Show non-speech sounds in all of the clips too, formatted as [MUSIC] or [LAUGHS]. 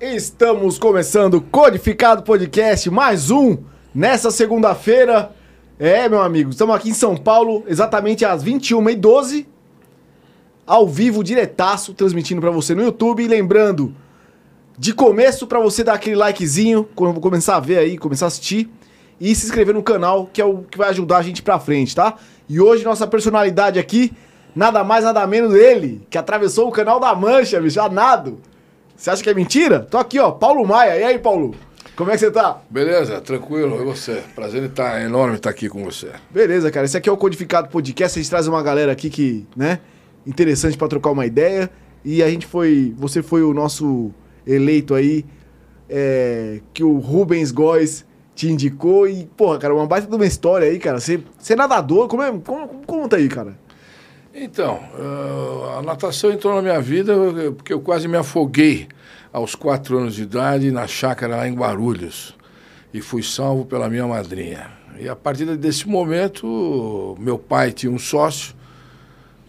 Estamos começando Codificado Podcast, mais um, nessa segunda-feira. É, meu amigo, estamos aqui em São Paulo, exatamente às 21h12, ao vivo, diretaço, transmitindo para você no YouTube. E lembrando, de começo, para você dar aquele likezinho, quando eu vou começar a ver aí, começar a assistir, e se inscrever no canal, que é o que vai ajudar a gente pra frente, tá? E hoje, nossa personalidade aqui, nada mais, nada menos ele, que atravessou o canal da Mancha, bicho, a nado. Você acha que é mentira? Tô aqui, ó, Paulo Maia. E aí, Paulo? Como é que você tá? Beleza, tranquilo. E você? Prazer em estar enorme estar aqui com você. Beleza, cara. Esse aqui é o Codificado Podcast. A gente traz uma galera aqui que, né, interessante pra trocar uma ideia. E a gente foi. Você foi o nosso eleito aí, é, que o Rubens Góes te indicou. E, porra, cara, uma baita de uma história aí, cara. Você, você é nadador? Como é, como, conta aí, cara. Então, uh, a natação entrou na minha vida porque eu quase me afoguei aos quatro anos de idade na chácara lá em Guarulhos e fui salvo pela minha madrinha. E a partir desse momento, meu pai tinha um sócio,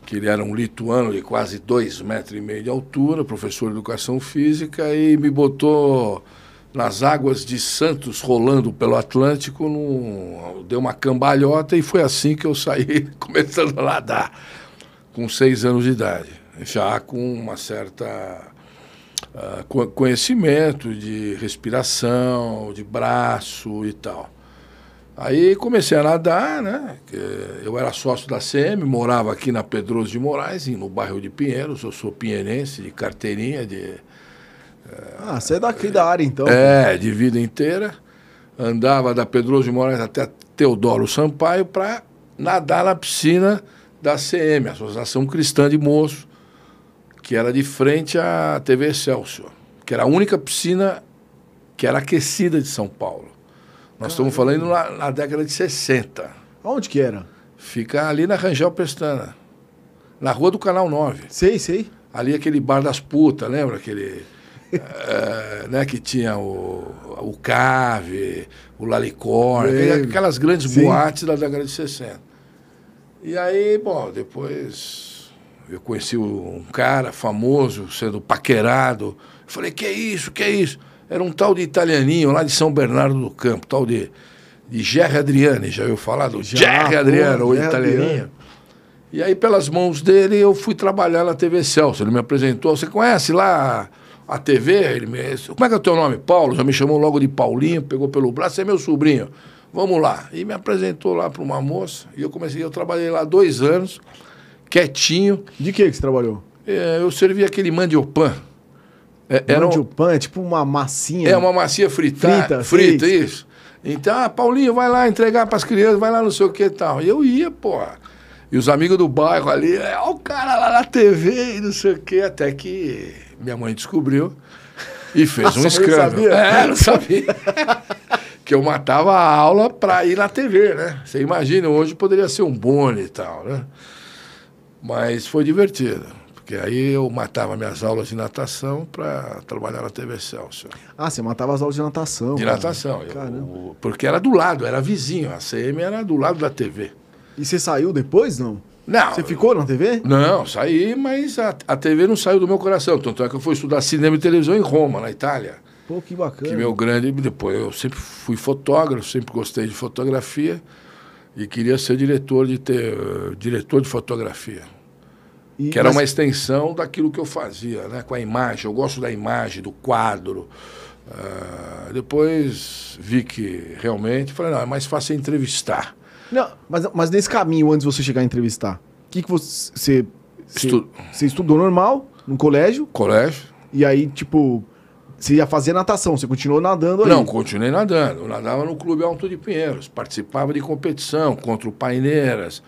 que ele era um lituano de quase dois metros e meio de altura, professor de educação física, e me botou nas águas de Santos, rolando pelo Atlântico, num, deu uma cambalhota e foi assim que eu saí [LAUGHS] começando a nadar com seis anos de idade, já com uma certa uh, conhecimento de respiração, de braço e tal. Aí comecei a nadar, né? Eu era sócio da CM, morava aqui na Pedroso de Moraes, no bairro de Pinheiros. Eu sou pinheirense, de carteirinha, de. Ah, você é daqui da área então. É, de vida inteira. Andava da Pedroso de Moraes até Teodoro Sampaio para nadar na piscina da CM, Associação Cristã de Moço, que era de frente à TV Excelsior, que era a única piscina que era aquecida de São Paulo. Nós estamos falando na, na, década de 60. Onde que era? Fica ali na Rangel Pestana, na rua do Canal 9. Sei, sei. Ali aquele bar das putas, lembra? Aquele. é, [LAUGHS] né, que tinha o, o Cave, o Lalicorne, aquelas grandes Sim. boates da década de 60. E aí, bom, depois eu conheci um cara famoso sendo paquerado. Eu falei, que é isso, que é isso? Era um tal de italianinho lá de São Bernardo do Campo, tal de, de Gerry Adriani, já ouviu falar do Gerry Adriano, o italianinho? E aí, pelas mãos dele, eu fui trabalhar na TV Celso. Ele me apresentou, você conhece lá a TV? Ele me... Como é que é o teu nome? Paulo? Já me chamou logo de Paulinho, pegou pelo braço, você é meu sobrinho vamos lá. E me apresentou lá para uma moça, e eu comecei, eu trabalhei lá dois anos, quietinho. De que, que você trabalhou? É, eu servi aquele mandiopan. É, era mandiopan, um, é tipo uma massinha. É, uma massinha frita, frita, frita isso. Então, ah, Paulinho, vai lá entregar para as crianças, vai lá não sei o que e tal. E eu ia, pô. E os amigos do bairro ali, olha o cara lá na TV e não sei o que, até que minha mãe descobriu e fez [LAUGHS] um escândalo. Sabia? É, não sabia. [LAUGHS] que eu matava a aula para ir na TV, né? Você imagina, hoje poderia ser um bônus e tal, né? Mas foi divertido, porque aí eu matava minhas aulas de natação para trabalhar na TV Celso. Ah, você matava as aulas de natação? De cara. natação. Eu, porque era do lado, era vizinho, a CM era do lado da TV. E você saiu depois, não? Não. Você ficou na TV? Não, saí, mas a, a TV não saiu do meu coração. Tanto é que eu fui estudar cinema e televisão em Roma, na Itália. Pô, que bacana. Que meu grande. Depois eu sempre fui fotógrafo, sempre gostei de fotografia e queria ser diretor de ter, uh, diretor de fotografia. E, que era mas... uma extensão daquilo que eu fazia, né? Com a imagem. Eu gosto da imagem, do quadro. Uh, depois vi que realmente falei, não, é mais fácil entrevistar. Não, mas, mas nesse caminho, antes de você chegar a entrevistar, o que, que você. Você, Estu... você estudou normal, no colégio? Colégio. E aí, tipo, você ia fazer natação, você continuou nadando aí? Não, continuei nadando. Eu nadava no Clube Alto de Pinheiros, participava de competição contra o Paineiras,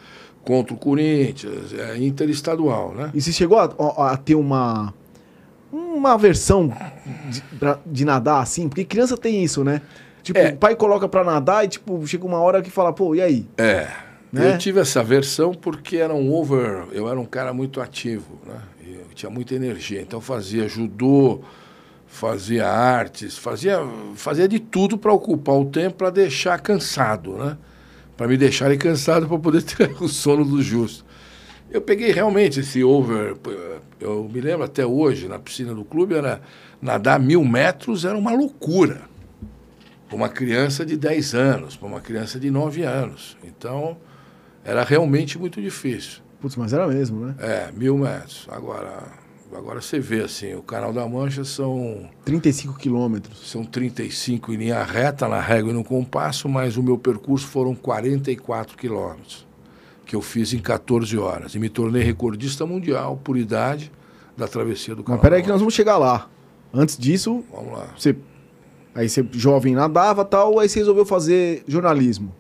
contra o Corinthians, é, interestadual, né? E você chegou a, a ter uma uma versão de, de, nadar assim? Porque criança tem isso, né? Tipo, é. o pai coloca pra nadar e tipo, chega uma hora que fala, pô, e aí? É. Né? Eu tive essa versão porque era um over, eu era um cara muito ativo, né? Eu tinha muita energia, então fazia judô, fazia artes, fazia, fazia de tudo para ocupar o tempo para deixar cansado, né? Para me deixarem cansado para poder [LAUGHS] ter o sono do justo. Eu peguei realmente esse over. Eu me lembro até hoje, na piscina do clube, era nadar mil metros era uma loucura. Para uma criança de 10 anos, para uma criança de 9 anos. Então, era realmente muito difícil. Putz, mas era mesmo, né? É, mil metros. Agora, agora você vê assim, o Canal da Mancha são. 35 quilômetros. São 35 em linha reta, na régua e no compasso, mas o meu percurso foram 44 quilômetros que eu fiz em 14 horas. E me tornei recordista mundial por idade da travessia do Canal. Mas peraí que nós vamos chegar lá. Antes disso, vamos lá. Você, aí você jovem nadava tal, aí você resolveu fazer jornalismo.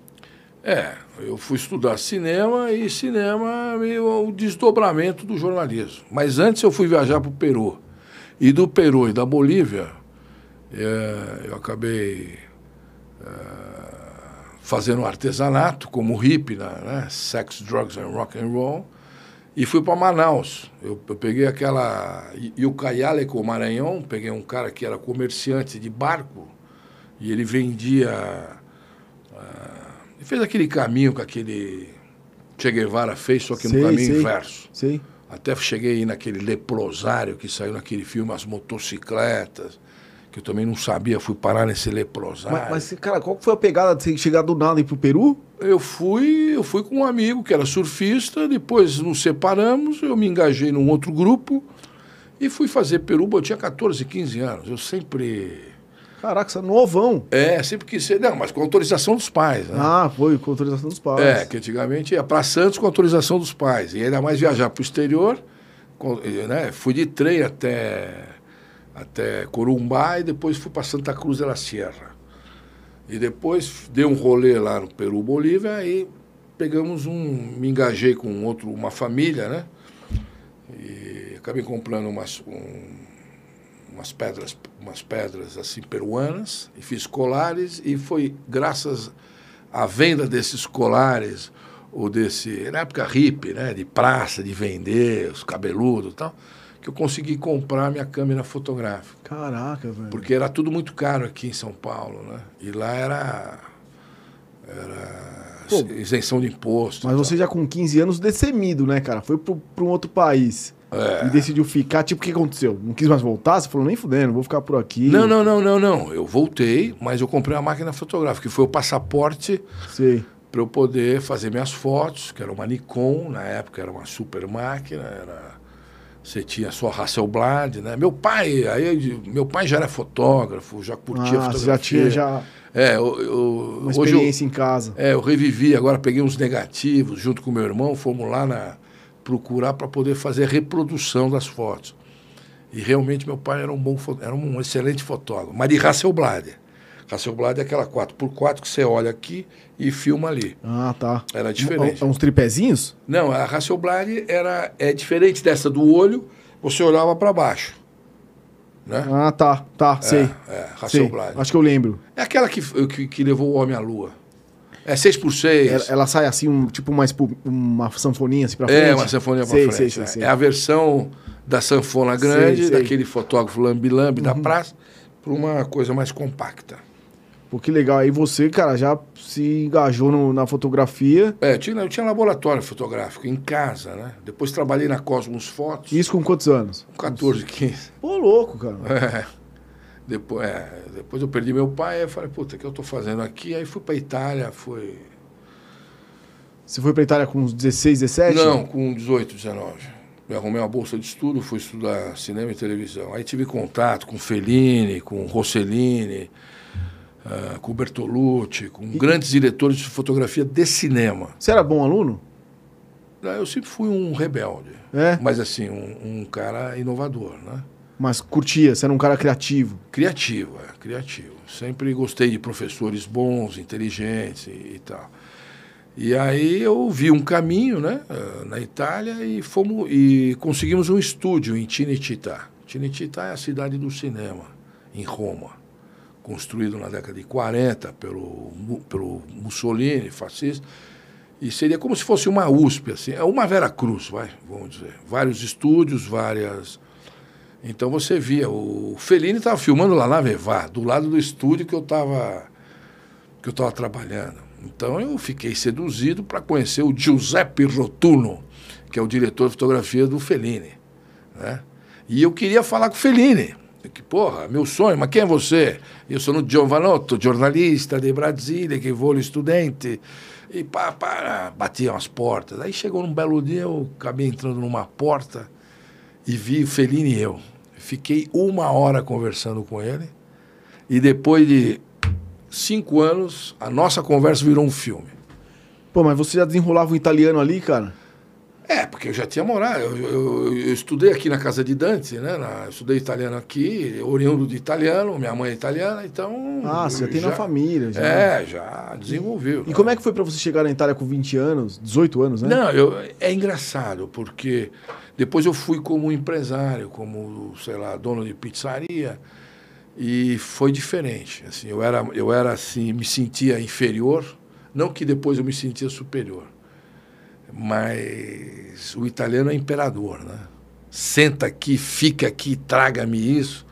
É, eu fui estudar cinema e cinema é o desdobramento do jornalismo. Mas antes eu fui viajar para o Peru. E do Peru e da Bolívia, é, eu acabei é, fazendo artesanato como hippie, né? Sex, Drugs and Rock and Roll. E fui para Manaus. Eu, eu, peguei aquela Yucayaleco Maranhão, peguei um cara que era comerciante de barco e ele vendia. Ele fez aquele caminho que aquele Che Guevara fez, só que no caminho sei, inverso. Sim. Até cheguei aí naquele leprosário que saiu naquele filme, as motocicletas que eu também não sabia, fui parar nesse leprosário. Mas, mas, cara, qual foi a pegada de você chegar do nada e ir pro Peru? Eu fui, eu fui com um amigo que era surfista, depois nos separamos, eu me engajei num outro grupo e fui fazer Peru, eu tinha 14, 15 anos. Eu sempre. Caraca, é novão. É, sempre quis ser. Não, mas com autorização dos pais. Né? Ah, foi com autorização dos pais. É, que antigamente ia para Santos com autorização dos pais. E ainda mais viajar para o exterior. né? Fui de trem até até Corumbá e depois fui para Santa Cruz de la Sierra. E depois dei um rolê lá no Peru, Bolívia, e pegamos um, me engajei com outro, uma família, né? E acabei comprando umas, um, umas pedras, umas pedras assim peruanas e fiz colares e foi graças à venda desses colares ou desse na época hippie, né, de praça, de vender, os cabeludos, e tal que eu consegui comprar minha câmera fotográfica. Caraca, velho. Porque era tudo muito caro aqui em São Paulo, né? E lá era. Era Pô, isenção de imposto. Mas você já com 15 anos dessemido, né, cara? Foi para um outro país. É. E decidiu ficar. Tipo, o que aconteceu? Não quis mais voltar? Você falou, nem fudendo, vou ficar por aqui. Não, não, não, não, não. Eu voltei, mas eu comprei uma máquina fotográfica, que foi o passaporte para eu poder fazer minhas fotos, que era uma Nikon, na época era uma super máquina, era você tinha sua Hasselblad, né? Meu pai, aí meu pai já era fotógrafo, já curtia ah, fotografia. já tinha já é, eu, eu, uma experiência eu, em casa. É, eu revivi, agora peguei uns negativos junto com meu irmão, fomos lá na, procurar para poder fazer a reprodução das fotos. E realmente meu pai era um bom era um excelente fotógrafo, mas de Hasselblad. Hasselblad é aquela 4x4 que você olha aqui e filma ali. Ah, tá. Era diferente. É uns tripézinhos? Não, a Hasselblad era, é diferente dessa do olho, você olhava para baixo. Né? Ah, tá, tá, é, sei. É, Hasselblad. Acho que eu lembro. É aquela que, que, que levou o homem à lua. É 6x6. Ela, ela sai assim, um, tipo uma, uma sanfoninha assim pra frente? É, uma sanfoninha pra sei, frente. Sei, sei, é. sei. é a versão da sanfona grande, daquele fotógrafo lambi-lambi uhum. da praça, para uma coisa mais compacta. Pô, que legal. Aí você, cara, já se engajou no, na fotografia. É, eu tinha, eu tinha laboratório fotográfico em casa, né? Depois trabalhei na Cosmos Fotos. Isso com quantos anos? Com 14, 15. Pô, louco, cara. É. Depois, é, depois eu perdi meu pai, eu falei, puta, o que eu tô fazendo aqui? Aí fui pra Itália, fui... Você foi pra Itália com uns 16, 17? Não, com 18, 19. Eu arrumei uma bolsa de estudo, fui estudar cinema e televisão. Aí tive contato com Fellini, com Rossellini, uh, com Bertolucci, com e... grandes diretores de fotografia de cinema. Você era bom aluno? Ah, eu sempre fui um rebelde. É? Mas assim, um, um cara inovador, né? Mas curtia, você era um cara criativo? Criativo, é, criativo. Sempre gostei de professores bons, inteligentes e, e tal. E aí eu vi um caminho, né, eh, na Itália e fomos e conseguimos um estúdio em Cinecittà. Cinecittà é a cidade do cinema em Roma construído na década de 40 pelo, pelo Mussolini, fascista, e seria como se fosse uma USP, assim, é uma Vera Cruz, vai, vamos dizer. Vários estúdios, várias. Então você via, o Fellini estava filmando lá na Vevá, do lado do estúdio que eu estava que eu estava trabalhando. Então eu fiquei seduzido para conhecer o Giuseppe Rotuno, que é o diretor de fotografia do Fellini. Né? E eu queria falar com o Fellini. Que, porra, meu sonho, mas quem é você? Eu sou o Giovanotto, jornalista de Brasília, que vou estudante. E pá, pá, batiam as portas. Aí chegou num belo dia, eu acabei entrando numa porta e vi o Fellini e eu. Fiquei uma hora conversando com ele. E depois de cinco anos, a nossa conversa virou um filme. Pô, mas você já desenrolava o italiano ali, cara? É, porque eu já tinha morado. Eu, eu, eu estudei aqui na casa de Dante, né? Na, eu estudei italiano aqui, oriundo de italiano, minha mãe é italiana, então. Ah, você já tem na família. Já. É, já desenvolveu. E né? como é que foi para você chegar na Itália com 20 anos, 18 anos, né? Não, eu, é engraçado, porque depois eu fui como empresário, como, sei lá, dono de pizzaria, e foi diferente. Assim, eu era, eu era assim, me sentia inferior, não que depois eu me sentia superior mas o italiano é imperador, né? Senta aqui, fica aqui, traga-me isso.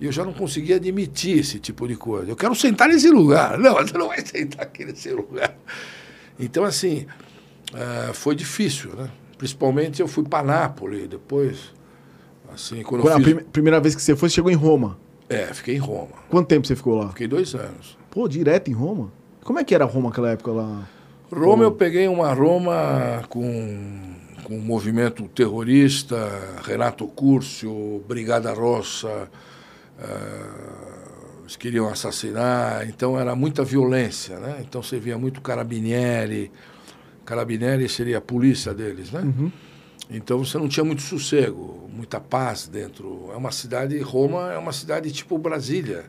E eu já não conseguia admitir esse tipo de coisa. Eu quero sentar nesse lugar. Não, você não vai sentar aqui nesse lugar. Então, assim, uh, foi difícil, né? Principalmente eu fui para Nápoles depois. Assim, quando, quando fiz... A primeira vez que você foi, você chegou em Roma? É, fiquei em Roma. Quanto tempo você ficou lá? Fiquei dois anos. Pô, direto em Roma? Como é que era Roma naquela época lá? Roma, eu peguei uma Roma com, com um movimento terrorista, Renato Curcio, Brigada Rossa, uh, eles queriam assassinar, então era muita violência, né? Então você via muito carabinieri, carabinieri seria a polícia deles, né? Uhum. Então você não tinha muito sossego, muita paz dentro. É uma cidade, Roma é uma cidade tipo Brasília,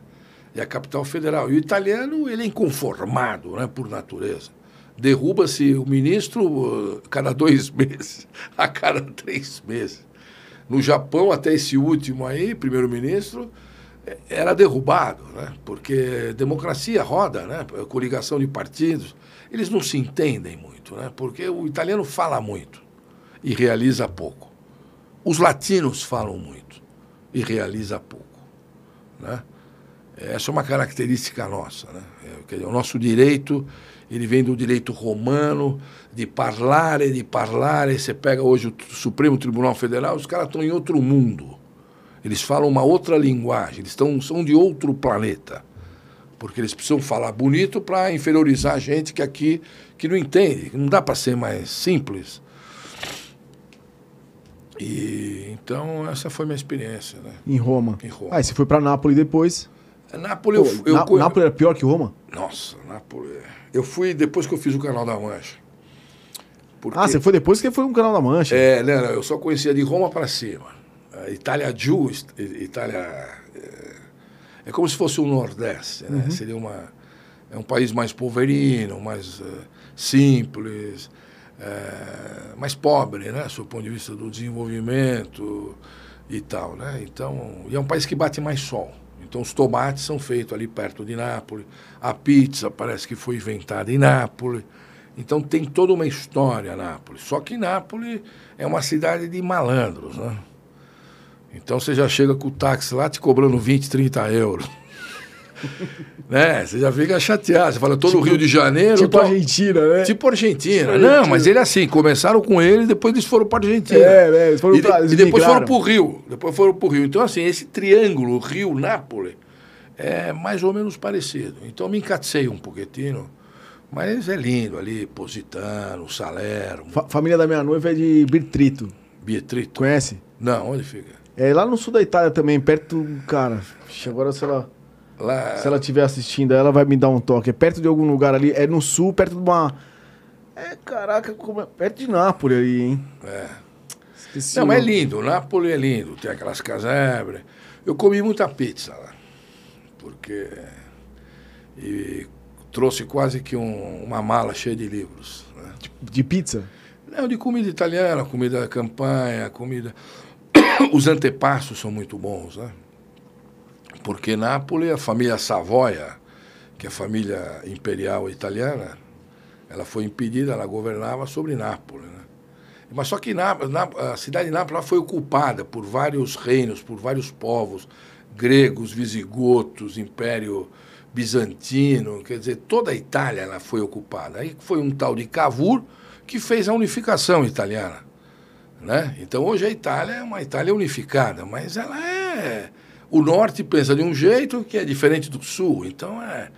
é a capital federal. E o italiano, ele é inconformado, né, por natureza derruba-se o ministro uh, cada dois [LAUGHS] meses, a cada três meses. No Japão, até esse último aí, primeiro-ministro, é, era derrubado, né? porque democracia roda, né? coligação de partidos, eles não se entendem muito, né? porque o italiano fala muito e realiza pouco. Os latinos falam muito e realiza pouco. Né? Essa é uma característica nossa. Né? É, o nosso direito ele vem do direito romano, de parlare, de parlare. Você pega hoje o Supremo Tribunal Federal, os caras estão em outro mundo. Eles falam uma outra linguagem, eles estão, são de outro planeta. Porque eles precisam falar bonito para inferiorizar a gente que aqui que não entende. Não dá para ser mais simples. E então essa foi minha experiência, né? Em Roma. Em Roma. Ah, e você foi para Nápoles depois? Nápoles eu, eu, eu, Nápoles era pior que Roma? Nossa, Nápoles. Eu fui depois que eu fiz o Canal da Mancha. Porque... Ah, você foi depois que foi um Canal da Mancha? É, né, eu só conhecia de Roma para cima. Itália Giù, Itália. É, como se fosse o Nordeste, né? Uhum. Seria uma. É um país mais poverino, mais uh, simples, uh, mais pobre, né? Do ponto de vista do desenvolvimento e tal, né? Então, e é um país que bate mais sol. Então, os tomates são feitos ali perto de Nápoles. A pizza parece que foi inventada em Nápoles. Então, tem toda uma história Nápoles. Só que Nápoles é uma cidade de malandros, né? Então, você já chega com o táxi lá te cobrando 20, 30 euros. [LAUGHS] né? Você já fica chateado. Você fala, todo tipo, o Rio de Janeiro. Tipo tô... Argentina, né? Tipo Argentina. Tipo não, mas ele é assim, começaram com ele, depois eles foram para Argentina. É, né? Eles foram e, pra, e depois foram para o Rio. Depois foram para o Rio. Então, assim, esse triângulo Rio-Nápoles é mais ou menos parecido. Então, me encatei um pouquinho. Mas é lindo ali, Positano, Salerno. Fa família da minha noiva é de Birtrito. Birtrito? Conhece? Não, onde fica? É lá no sul da Itália também, perto, cara. Agora, sei lá. Lá... Se ela estiver assistindo, ela vai me dar um toque. É perto de algum lugar ali. É no sul, perto de uma. É, caraca, como é... perto de Nápoles ali, hein? É. Esqueci Não, mas é lindo. Nápoles é lindo. Tem aquelas casebres. Eu comi muita pizza lá. Porque. E trouxe quase que um, uma mala cheia de livros. Né? De, de pizza? Não, de comida italiana, comida da campanha, comida. [COUGHS] Os antepassos são muito bons, né? Porque Nápoles, a família Savoia, que é a família imperial italiana, ela foi impedida, ela governava sobre Nápoles. Né? Mas só que a cidade de Nápoles foi ocupada por vários reinos, por vários povos, gregos, visigotos, império bizantino, quer dizer, toda a Itália ela foi ocupada. Aí foi um tal de Cavour que fez a unificação italiana. Né? Então hoje a Itália é uma Itália unificada, mas ela é. O norte pensa de um jeito que é diferente do sul. Então é.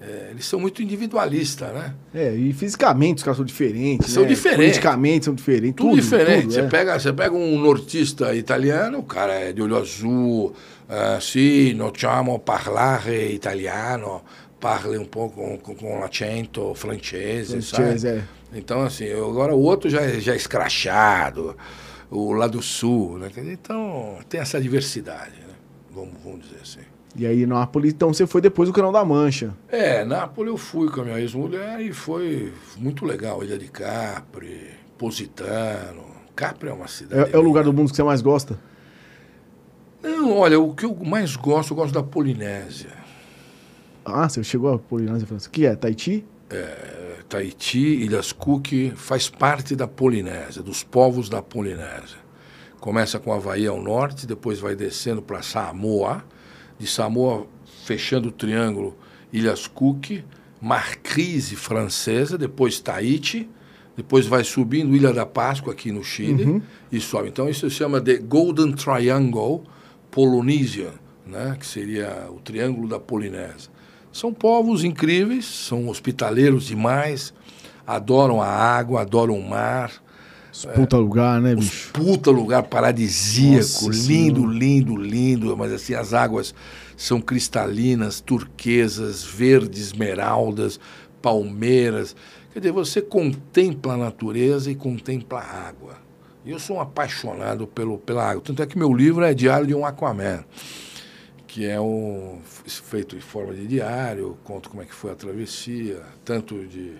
é eles são muito individualistas, né? É, e fisicamente os caras são diferentes. São né? diferentes. Politicamente são diferentes. Tudo, Tudo, diferente. tudo, você, é. pega, você pega um nortista italiano, o cara é de olho azul, uh, sì, non chiamo parlare italiano, parle um pouco com, com accento francese, Francese, sabe? é. Então, assim, agora o outro já, é- já é escrachado, o lá do sul, né? Então, tem essa diversidade, né? Vamos, vamos dizer assim. E aí, Nápoles, então você foi depois do Canal da Mancha. É, Nápoles eu fui com a minha ex-mulher e foi muito legal. Ilha de Capri, Positano. Capri é uma cidade. É, é o lugar do mundo que você mais gosta? Não, olha, o que eu mais gosto, eu gosto da Polinésia. Ah, você chegou a Polinésia falou assim, o que é? Tahiti? É, Tahiti, Ilhas Cook, faz parte da Polinésia, dos povos da Polinésia. Começa com Havaí ao norte, depois vai descendo para Samoa. De Samoa, fechando o triângulo, Ilhas Cook, Marquise francesa, depois Tahiti, depois vai subindo Ilha da Páscoa aqui no Chile e sobe. Então isso se chama de Golden Triangle Polynesia, né? que seria o Triângulo da Polinésia. São povos incríveis, são hospitaleiros demais, adoram a água, adoram o mar. Esse Puta lugar, né, Os bicho? puta lugar paradisíaco, Nossa lindo, Senhora. lindo, lindo, mas assim as águas são cristalinas, turquesas, verdes, esmeraldas, palmeiras. Quer dizer, você contempla a natureza e contempla a água. E eu sou um apaixonado pelo, pela água. Tanto é que meu livro é Diário de um Aquaman, que é um, feito em forma de diário, conto como é que foi a travessia, tanto de,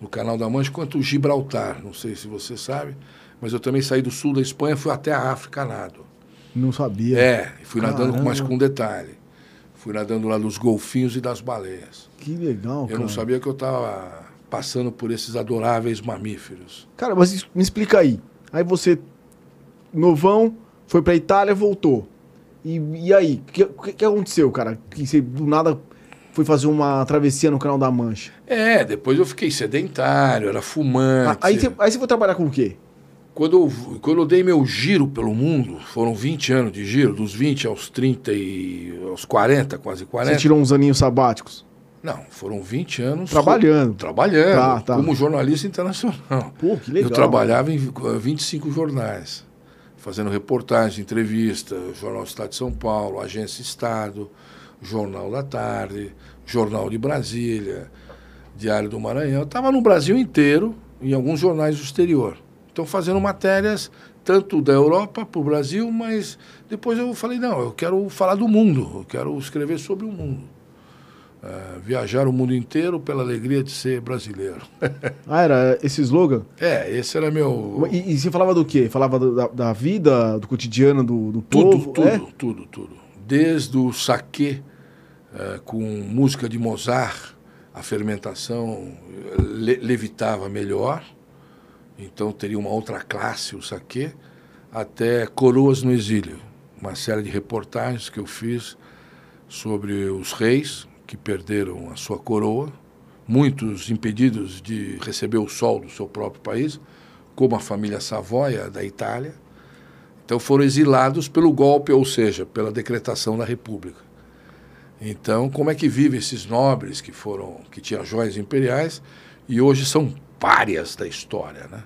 no Canal da Mancha quanto Gibraltar. Não sei se você sabe, mas eu também saí do sul da Espanha, fui até a África nado. Não sabia. É, fui nadando Caramba. mais com detalhe. Fui nadando lá dos golfinhos e das baleias. Que legal, Eu cara. não sabia que eu estava passando por esses adoráveis mamíferos. Cara, mas me explica aí. Aí você, novão, foi pra Itália, voltou. E, e aí? O que, que, que aconteceu, cara? Que você do nada foi fazer uma travessia no Canal da Mancha. É, depois eu fiquei sedentário, era fumante. Ah, Aí você, aí você foi trabalhar com o quê? Quando eu, quando eu dei meu giro pelo mundo, foram 20 anos de giro, dos 20 aos 30 e aos 40, quase 40. Você tirou uns aninhos sabáticos? Não, foram 20 anos. Trabalhando. Trabalhando, Tá, tá. como jornalista internacional. Pô, que legal. Eu trabalhava em eh, 25 jornais, fazendo reportagem, entrevista, Jornal Estado de São Paulo, Agência Estado, Jornal da Tarde, Jornal de Brasília, Diário do Maranhão. Estava no Brasil inteiro, em alguns jornais do exterior. Então, fazendo matérias tanto da Europa para o Brasil, mas depois eu falei, não, eu quero falar do mundo, eu quero escrever sobre o mundo. Eh, viajar o mundo inteiro pela alegria de ser brasileiro. [LAUGHS] Ah, era esse slogan? é, esse era meu... E, e você falava do quê? Falava do- da, da vida, do cotidiano do, do Tudo, povo? tudo, é? tudo, tudo. Desde o saquê eh, com música de Mozart, a fermentação le- levitava melhor, então teria uma outra classe o saquê, até Coroas no Exílio, uma série de reportagens que eu fiz sobre os reis que perderam a sua coroa, muitos impedidos de receber o sol do seu próprio país, como a família Savoia da Itália, então foram exilados pelo golpe, ou seja, pela decretação da República. Então, como é que vivem esses nobres que foram, que tinham joias imperiais e hoje são párias da história, né?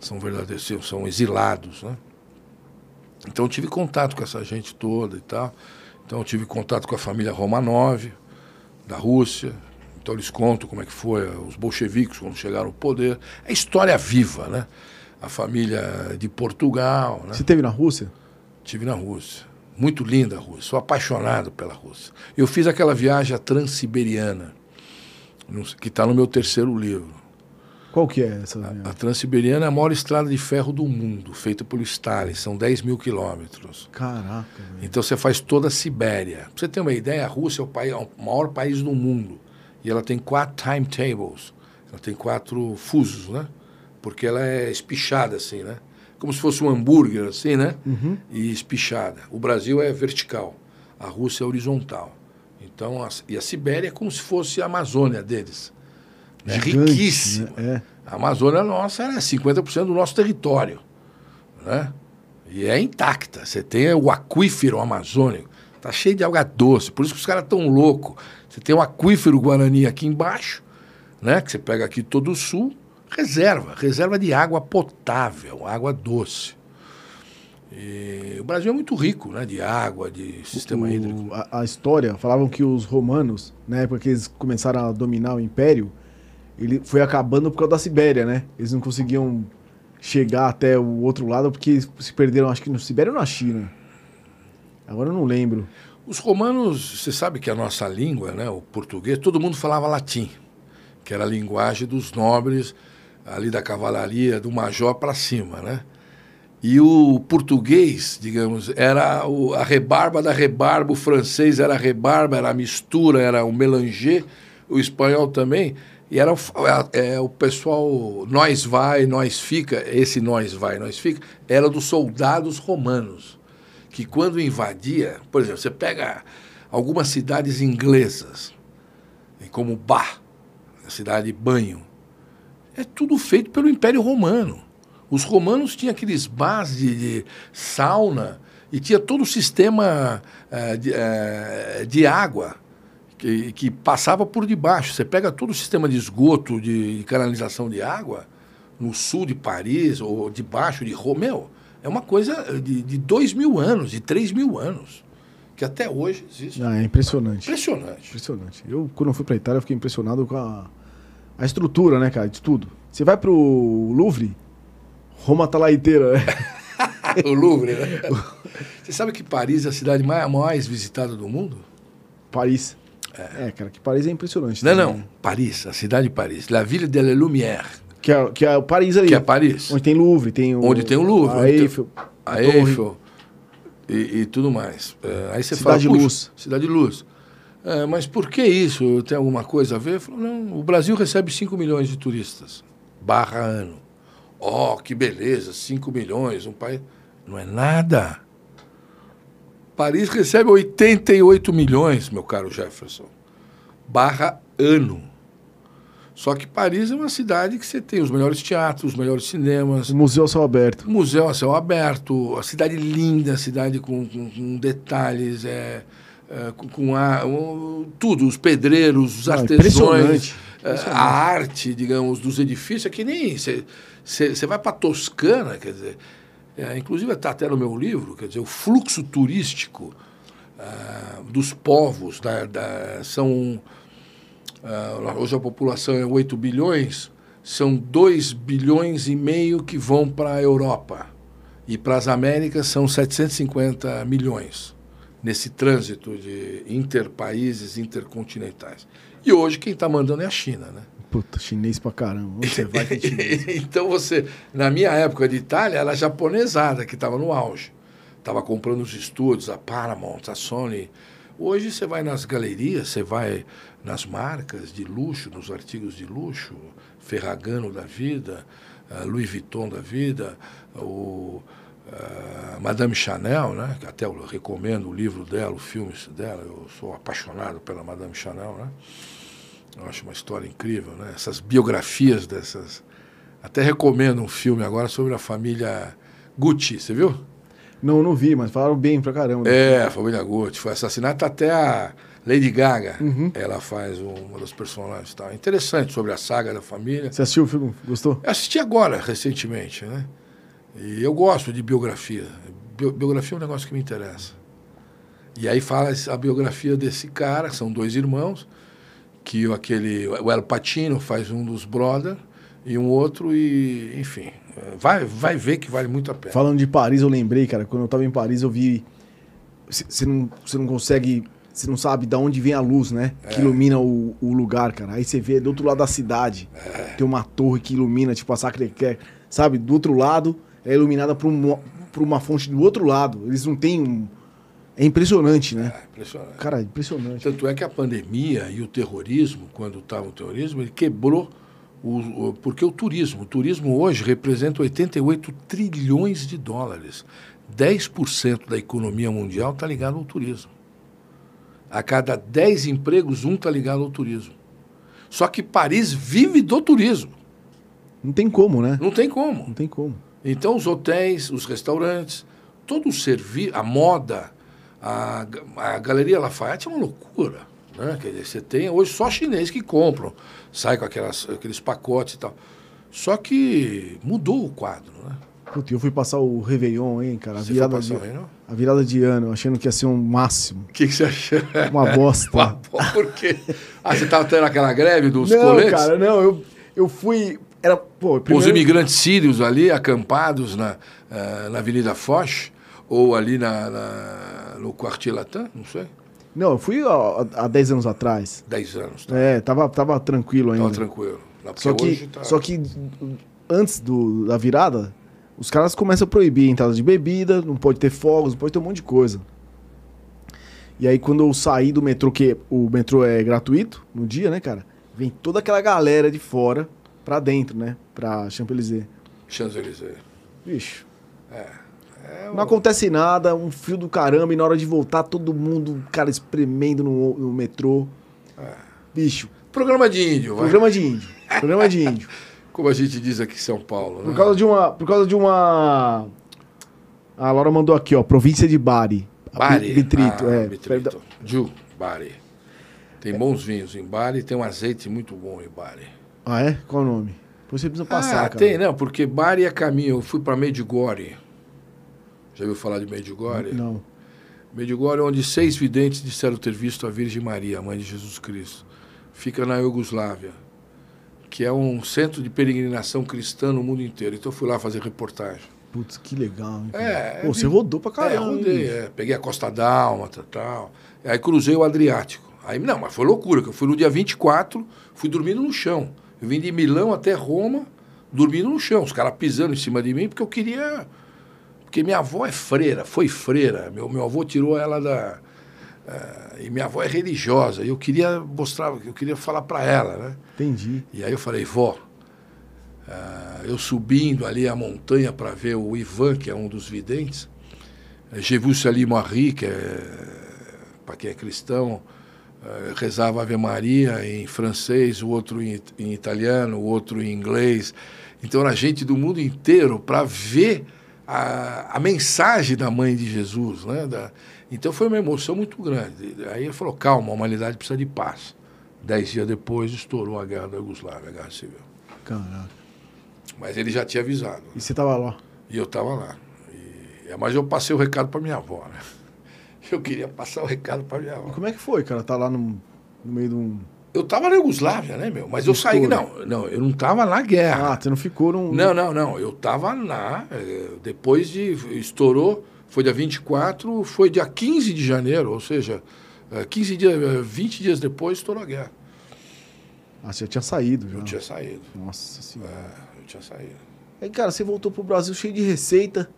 São verdadeiros, são exilados, né? Então tive contato com essa gente toda e tal. Então tive contato com a família Romanov da Rússia. Então eles contam como é que foi os bolcheviques quando chegaram ao poder. É história viva, né? A família de Portugal, né? Você teve na Rússia? Tive na Rússia. Muito linda a Rússia. Sou apaixonado pela Rússia. Eu fiz aquela viagem Transiberiana, que está no meu terceiro livro. Qual que é essa? A Transiberiana é a maior estrada de ferro do mundo, feita pelo Stalin. São 10 mil quilômetros. Caraca, velho. Então você faz toda a Sibéria. Pra você ter uma ideia, a Rússia é o, país, é o maior país do mundo. E ela tem quatro timetables. Ela tem quatro fusos, né? Porque ela é espichada assim, né? Como se fosse um hambúrguer, assim, né? E espichada. O Brasil é vertical. A Rússia é horizontal. Então, a, e a Sibéria é como se fosse a Amazônia deles. É riquíssima. né? É. A Amazônia nossa é 50% do nosso território. Né? E é intacta. Você tem o aquífero amazônico, tá cheio de água doce, por isso que os caras tão loucos. Você tem o aquífero Guarani aqui embaixo, né? que você pega aqui todo o sul, reserva, reserva de água potável, água doce. E o Brasil é muito rico né? de água, de sistema O- hídrico. a, a história, falavam que os romanos, na época que eles começaram a dominar o império, ele foi acabando por causa da Sibéria, né? Eles não conseguiam chegar até o outro lado porque se perderam, acho que no Sibéria ou na China. Agora eu não lembro. Os romanos, você sabe que a nossa língua, né, o português, todo mundo falava latim, que era a linguagem dos nobres, ali da cavalaria, do major para cima, né? E o português, digamos, era a rebarba da rebarba, o francês era a rebarba, era a mistura, era o melanger, o espanhol também, e era é, o pessoal, nós vai, nós fica, esse nós vai, nós fica, era dos soldados romanos que quando invadia, por exemplo, você pega algumas cidades inglesas, como Bar, a cidade de banho, é tudo feito pelo Império Romano. Os romanos tinham aqueles bars de, de sauna e tinha todo o sistema eh, de, eh, de água que, que passava por debaixo. Você pega todo o sistema de esgoto, de, de canalização de água, no sul de Paris ou debaixo de Roma, meu, é uma coisa de, de dois mil anos, de três mil anos, que até hoje existe. Ah, é impressionante. Impressionante. Impressionante. Eu, quando eu fui pra Itália, fiquei impressionado com a, a estrutura, né, cara, de tudo. Você vai pro Louvre, Roma tá lá inteira, né? [LAUGHS] o Louvre, né? [LAUGHS] Você sabe que Paris é a cidade mais, mais visitada do mundo? Paris. É. cara, que Paris é impressionante. Não, também, não. Paris, a cidade de Paris. La Ville de la Lumière, Que é, que é o Paris ali. que é Paris. Onde tem Louvre, tem o... Onde tem o Louvre, A Eiffel. A. Eiffel e, e tudo mais. É, aí você Cidade fala, de "Puxa, Luz." Cidade de Luz. É, mas por que isso? Tem alguma coisa a ver? Falo, não, o Brasil recebe 5 milhões de turistas, barra ano. Oh, que beleza, 5 milhões, um país... Não é nada. Paris recebe 88 milhões, meu caro Jefferson, barra ano. Só que Paris é uma cidade que você tem os melhores teatros, os melhores cinemas, museu a céu aberto. museu a céu aberto, a cidade linda, a cidade com, com- com detalhes, é, é, com, com a, tudo, os pedreiros, os Ah, artesãos, impressionante. é, a arte, digamos, dos edifícios, é que nem você vai para Toscana, quer dizer, é, inclusive está até no meu livro, quer dizer, o fluxo turístico ah, dos povos, da, da- são ah, hoje a população é 8 bilhões, são 2 bilhões e meio que vão para a Europa. E para as Américas são 750 milhões, nesse trânsito de interpaíses, intercontinentais. E hoje quem está mandando é a China, né? Puta, chinês pra caramba. Onde você vai chinês. [LAUGHS] então você, na minha época de Itália, era japonesada que estava no auge. Estava comprando os estúdios, a Paramount, a Sony. Hoje você vai nas galerias, você vai nas marcas de luxo, nos artigos de luxo, Ferragamo da vida, ah, Louis Vuitton da vida, o ah, Madame Chanel, né? que até eu recomendo o livro dela, o filme dela, eu sou apaixonado pela Madame Chanel, né? Eu acho uma história incrível, né? Essas biografias dessas. Até recomendo um filme agora sobre a família Gucci, você viu? Não, não vi, mas falaram bem pra caramba. É, a família Gucci. Foi assassinada até a Lady Gaga. Uhum. Ela faz um- uma das personagens. Tá? Interessante sobre a saga da família. Você assistiu o filme? Gostou? Eu assisti agora, recentemente, né? E eu gosto de biografia. Bio- biografia é um negócio que me interessa. E aí fala a biografia desse cara, são dois irmãos, que aquele, o El Pacino faz um dos brother e um outro, e enfim, vai, vai ver que vale muito a pena. Falando de Paris, eu lembrei, cara, quando eu tava em Paris, eu vi. Você não, cê não consegue. Você não sabe de onde vem a luz, né? É. Que ilumina o, o lugar, cara. Aí você vê do outro lado da cidade. É. Tem uma torre que ilumina, tipo a Sacré Cœur. Sabe? Do outro lado é iluminada por, um, por uma fonte do outro lado. Eles não têm um. É impressionante, né? É impressionante. Cara, é impressionante. Tanto é que a pandemia e o terrorismo, quando estava o terrorismo, ele quebrou o, o- porque o turismo, o turismo hoje representa 88 trilhões de dólares. 10% da economia mundial está ligado ao turismo. A cada 10 empregos, um está ligado ao turismo. Só que Paris vive do turismo. Não tem como, né? Não tem como. Não tem como. Então, os hotéis, os restaurantes, todo o serviço, a moda, a, a Galeria Lafayette é uma loucura. Né? Quer dizer, você tem hoje só chinês que compram, sai com aquelas, aqueles pacotes e tal. Só que mudou o quadro, né? Puta, eu fui passar o Réveillon, hein, cara? A Você virada, de, a virada de ano, achando que ia ser um máximo. O que, que você achou? Uma bosta. [LAUGHS] Uma Por quê? Ah, você estava tendo aquela greve dos não, coletes? cara, não. Eu, eu fui. Era, pô, Os primeiro, imigrantes sírios ali, acampados na, eh, na Avenida Foch, ou ali na, na- no Quartier Latin, não sei, Não, eu fui há 10 anos atrás. 10 anos. Tá? É, tava, tava tranquilo ainda. Tava tranquilo. Só que, tá- só que antes do, da virada, os caras começam a proibir a entrada de bebida, não pode ter fogos, não pode ter um monte de coisa. E aí quando eu saí do metrô, que o metrô é gratuito no dia, né, cara? Vem toda aquela galera de fora pra dentro, né? Pra Champs-Élysées. Champs-Élysées. Bicho, É, não acontece nada, um frio do caramba, e na hora de voltar, todo mundo, cara, espremendo no, no metrô. Bicho, Programa de índio, vai. programa de índio. Programa de índio. [LAUGHS] como a gente diz aqui em São Paulo. Por né? causa de uma. Por causa de uma. A Laura mandou aqui, ó. Província de Bari. Bari. Bitrito, ah, é. Bitrito. Ju, Bari. Tem bons vinhos em Bari, tem um azeite muito bom em Bari. Ah, é? Qual o nome? Você precisa passar, ah, cara. tem, não, porque Bari é caminho. Eu fui para Medjugorje. Já ouviu falar de Medjugorje? Não. Medjugorje é onde seis videntes disseram ter visto a Virgem Maria, a mãe de Jesus Cristo. Fica na Iugoslávia, que é um centro de peregrinação cristã no mundo inteiro. Então eu fui lá fazer reportagem. Putz, que legal. hein, É, é Pô, vi- você rodou pra é, caramba. hein, rodei, é. Peguei a Costa Dálmata e tal. Aí cruzei o Adriático. Aí, não, mas foi loucura, que eu fui no dia 24, fui dormindo no chão. Eu vim de Milão até Roma, dormindo no chão. Os caras pisando em cima de mim, porque eu queria... Porque minha avó é freira, foi freira. Meu, meu avô tirou ela da... eh, e minha avó é religiosa. E eu queria mostrar, eu queria falar para ela, né? Entendi. E aí eu falei, vó, ah, eu subindo ali a montanha para ver o Ivan, que é um dos videntes, eh, J'ai vu Salim Marie, que é, para quem é cristão, eh, rezava Ave Maria em francês, o outro em, em italiano, o outro em inglês. Então era gente do mundo inteiro para ver a, a mensagem da mãe de Jesus. Né? Da- então foi uma emoção muito grande. Aí ele falou, calma, a humanidade precisa de paz. Dez dias depois estourou a guerra da Iugoslávia, a guerra civil. Caraca. Mas ele já tinha avisado. E você tava lá. E eu estava lá. E, mas eu passei o recado para minha avó, né? [LAUGHS] Eu queria passar o recado para minha E avó. como é que foi, cara? Tá lá no, no meio de um. Eu estava na Iugoslávia, né, meu? Mas eu saí. Não, não, eu não estava na guerra. Ah, você não ficou num. Não, não, não. Eu estava lá. eh, Depois de. Estourou. Foi dia 24, foi dia 15 de janeiro, ou seja, eh, 15 dias, eh, 20 dias depois estourou a guerra. Ah, você já tinha saído já. Eu tinha saído. Nossa senhora. Eu tinha saído. Aí, cara, você voltou pro Brasil cheio de receita.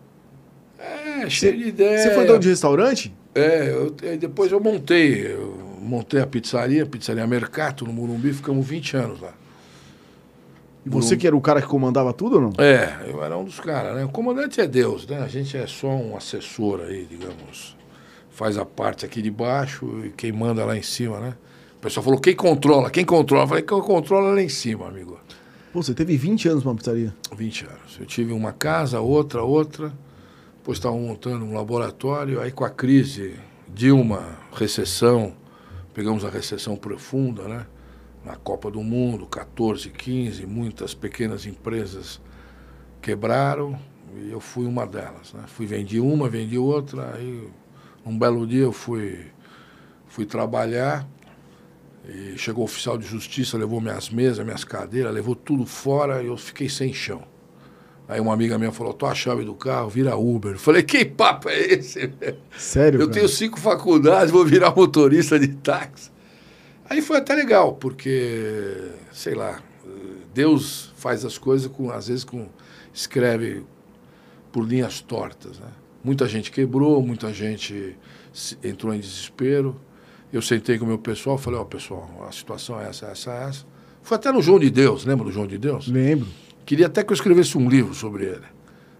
É, cheio de ideia. Você foi dono de restaurante? É, eu, aí depois eu montei, eu montei a pizzaria, a pizzaria Mercato, no Morumbi, ficamos 20 anos lá. E você que era o cara que comandava tudo ou não? É, eu era um dos caras, né? O comandante é Deus, né? A gente é só um assessor aí, digamos. Faz a parte aqui de baixo e quem manda lá em cima, né? O pessoal falou, quem controla? Quem controla? Eu falei, quem controla lá em cima, amigo. Pô, você teve 20 anos numa pizzaria. 20 anos. Eu tive uma casa, outra, outra. Depois estavam montando um laboratório. Aí com a crise, Dilma, recessão, pegamos a recessão profunda, né? Na Copa do Mundo, 14, 15, muitas pequenas empresas quebraram e eu fui uma delas. Né? Fui vendi uma, vendi outra. Aí um belo dia eu fui, fui trabalhar e chegou o oficial de justiça, levou minhas mesas, minhas cadeiras, levou tudo fora e eu fiquei sem chão. Aí uma amiga minha falou, tô a chave do carro, vira Uber. Eu falei, que papo é esse? Sério, Eu cara? tenho cinco faculdades, vou virar motorista de táxi. Aí foi até legal, porque, sei lá, Deus faz as coisas com, às vezes, com escreve por linhas tortas. Né? Muita gente quebrou, muita gente entrou em desespero. Eu sentei com o meu pessoal, falei, ó, pessoal, a situação é essa, essa, essa. Foi até no João de Deus, lembra do João de Deus? Lembro. Queria até que eu escrevesse um livro sobre ele.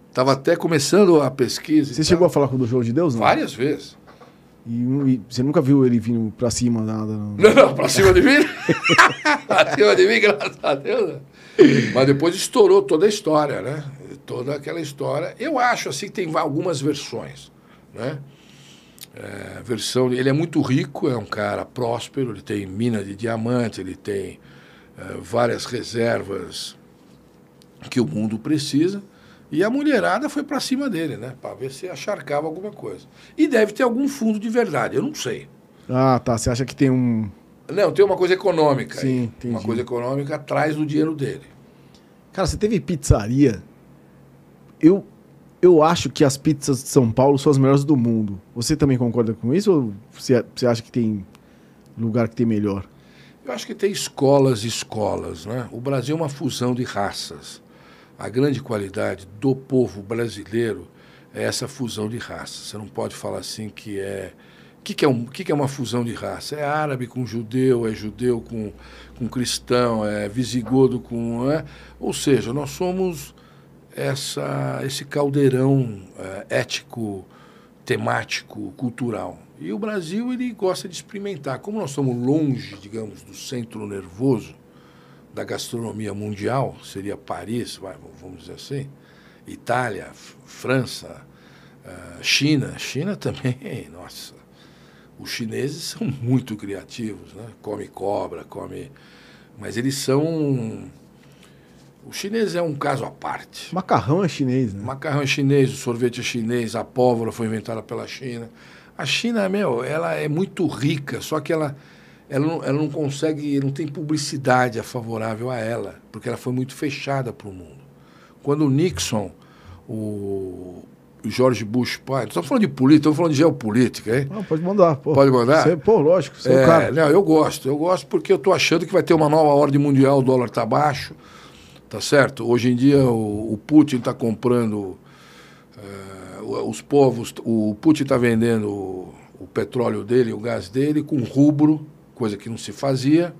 Estava até começando a pesquisa. Você chegou a falar com o do João de Deus, não? Várias vezes. E, e você nunca viu ele vindo pra cima, nada? Não, [LAUGHS] não, não pra cima de mim? [LAUGHS] pra cima de mim, graças a Deus. Né? Mas depois estourou toda a história, né? Toda aquela história. Eu acho assim que tem algumas versões, né? É, versão, ele é muito rico, é um cara próspero, ele tem mina de diamante, ele tem é, várias reservas que o mundo precisa. E a mulherada foi para cima dele, né? Para ver se acharcava alguma coisa. E deve ter algum fundo de verdade, eu não sei. Ah, tá. Você acha que tem um. Não, tem uma coisa econômica. Sim, aí. entendi. Uma coisa econômica atrás do dinheiro dele. Cara, você teve pizzaria. Eu, eu acho que as pizzas de São Paulo são as melhores do mundo. Você também concorda com isso ou você, você acha que tem lugar que tem melhor? Eu acho que tem escolas e escolas, né? O Brasil é uma fusão de raças a grande qualidade do povo brasileiro é essa fusão de raças. Você não pode falar assim que é. O que, que, é um, que, que é uma fusão de raça? É árabe com judeu, é judeu com, com cristão, é visigodo com. É? Ou seja, nós somos essa, esse caldeirão é, ético, temático, cultural. E o Brasil ele gosta de experimentar. Como nós estamos longe, digamos, do centro nervoso, da gastronomia mundial, seria Paris, vamos dizer assim, Itália, França, eh, China. China também, [LAUGHS] nossa. Os chineses são muito criativos, né? Come cobra, come. Mas eles são. O chinês é um caso à parte. Macarrão é chinês, né? Macarrão é chinês, o sorvete é chinês, a pólvora foi inventada pela China. A China, meu, ela é muito rica, só que ela ela não, ela não consegue, não tem publicidade favorável a ela, porque ela foi muito fechada para o mundo. Quando o Nixon, o, o George Bush pai, estamos falando de política, estamos falando de geopolítica, hein? Não, pode mandar. Pô. Pode mandar? Você, pô, lógico, você é, é o cara. Não, eu gosto, eu gosto porque eu estou achando que vai ter uma nova ordem mundial, o dólar está baixo, tá certo? Hoje em dia o, o Putin está comprando uh, os povos, o Putin está vendendo o, o petróleo dele, o gás dele, com rubro, coisa que não se fazia.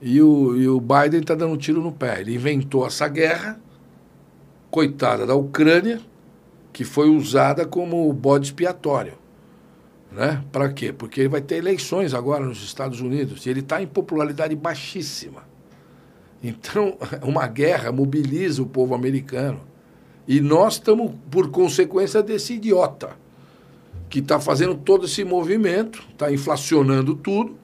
E o, e o Biden está dando um tiro no pé. Ele inventou essa guerra, coitada da Ucrânia, que foi usada como bode expiatório. Né? Para quê? Porque ele vai ter eleições agora nos Estados Unidos e ele está em popularidade baixíssima. Então, [LAUGHS] uma guerra mobiliza o povo americano. E nós estamos, por consequência desse idiota, que está fazendo todo esse movimento, está inflacionando tudo,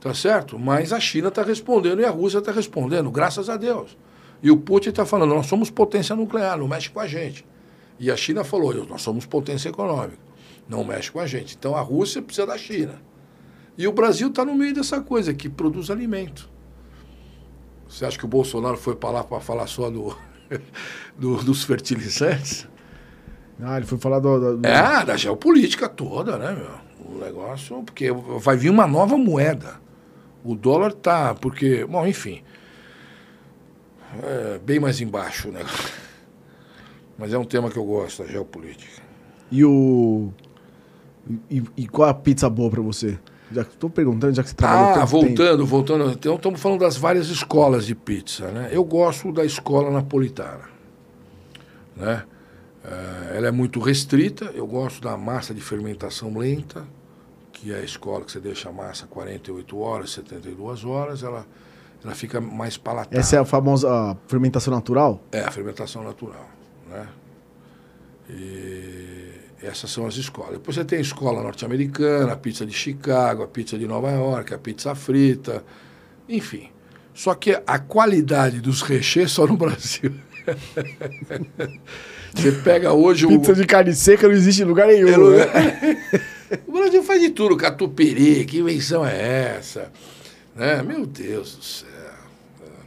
Tá certo? Mas a China está respondendo e a Rússia está respondendo, graças a Deus. E o Putin está falando, nós somos potência nuclear, não mexe com a gente. E a China falou, nós somos potência econômica, não mexe com a gente. Então a Rússia precisa da China. E o Brasil está no meio dessa coisa, que produz alimento. Você acha que o Bolsonaro foi para lá para falar só do, [LAUGHS] do, dos fertilizantes? Ah, ele foi falar do, do... É, da geopolítica toda, né, meu? O negócio, porque vai vir uma nova moeda. O dólar tá, porque, bom, enfim, é bem mais embaixo, né? Mas é um tema que eu gosto, a geopolítica. E o. E, e qual a pizza boa para você? Já estou perguntando, já que você trabalhou Ah, voltando, tempo. voltando. Então, estamos falando das várias escolas de pizza, né? Eu gosto da escola napolitana, né? É, ela é muito restrita. Eu gosto da massa de fermentação lenta, que é a escola que você deixa a massa 48 horas, 72 horas, ela, ela fica mais palatável. Essa é a famosa fermentação natural? É, a fermentação natural. Né? E essas são as escolas. Depois você tem a escola norte-americana, a pizza de Chicago, a pizza de Nova York, a pizza frita, enfim. Só que a qualidade dos recheios só no [LAUGHS] Brasil. você pega hoje Pizza de carne seca não existe em lugar nenhum. Pelo- né? [LAUGHS] o Brasil faz de tudo, catupiry, que invenção é essa? Né? Meu Deus do céu.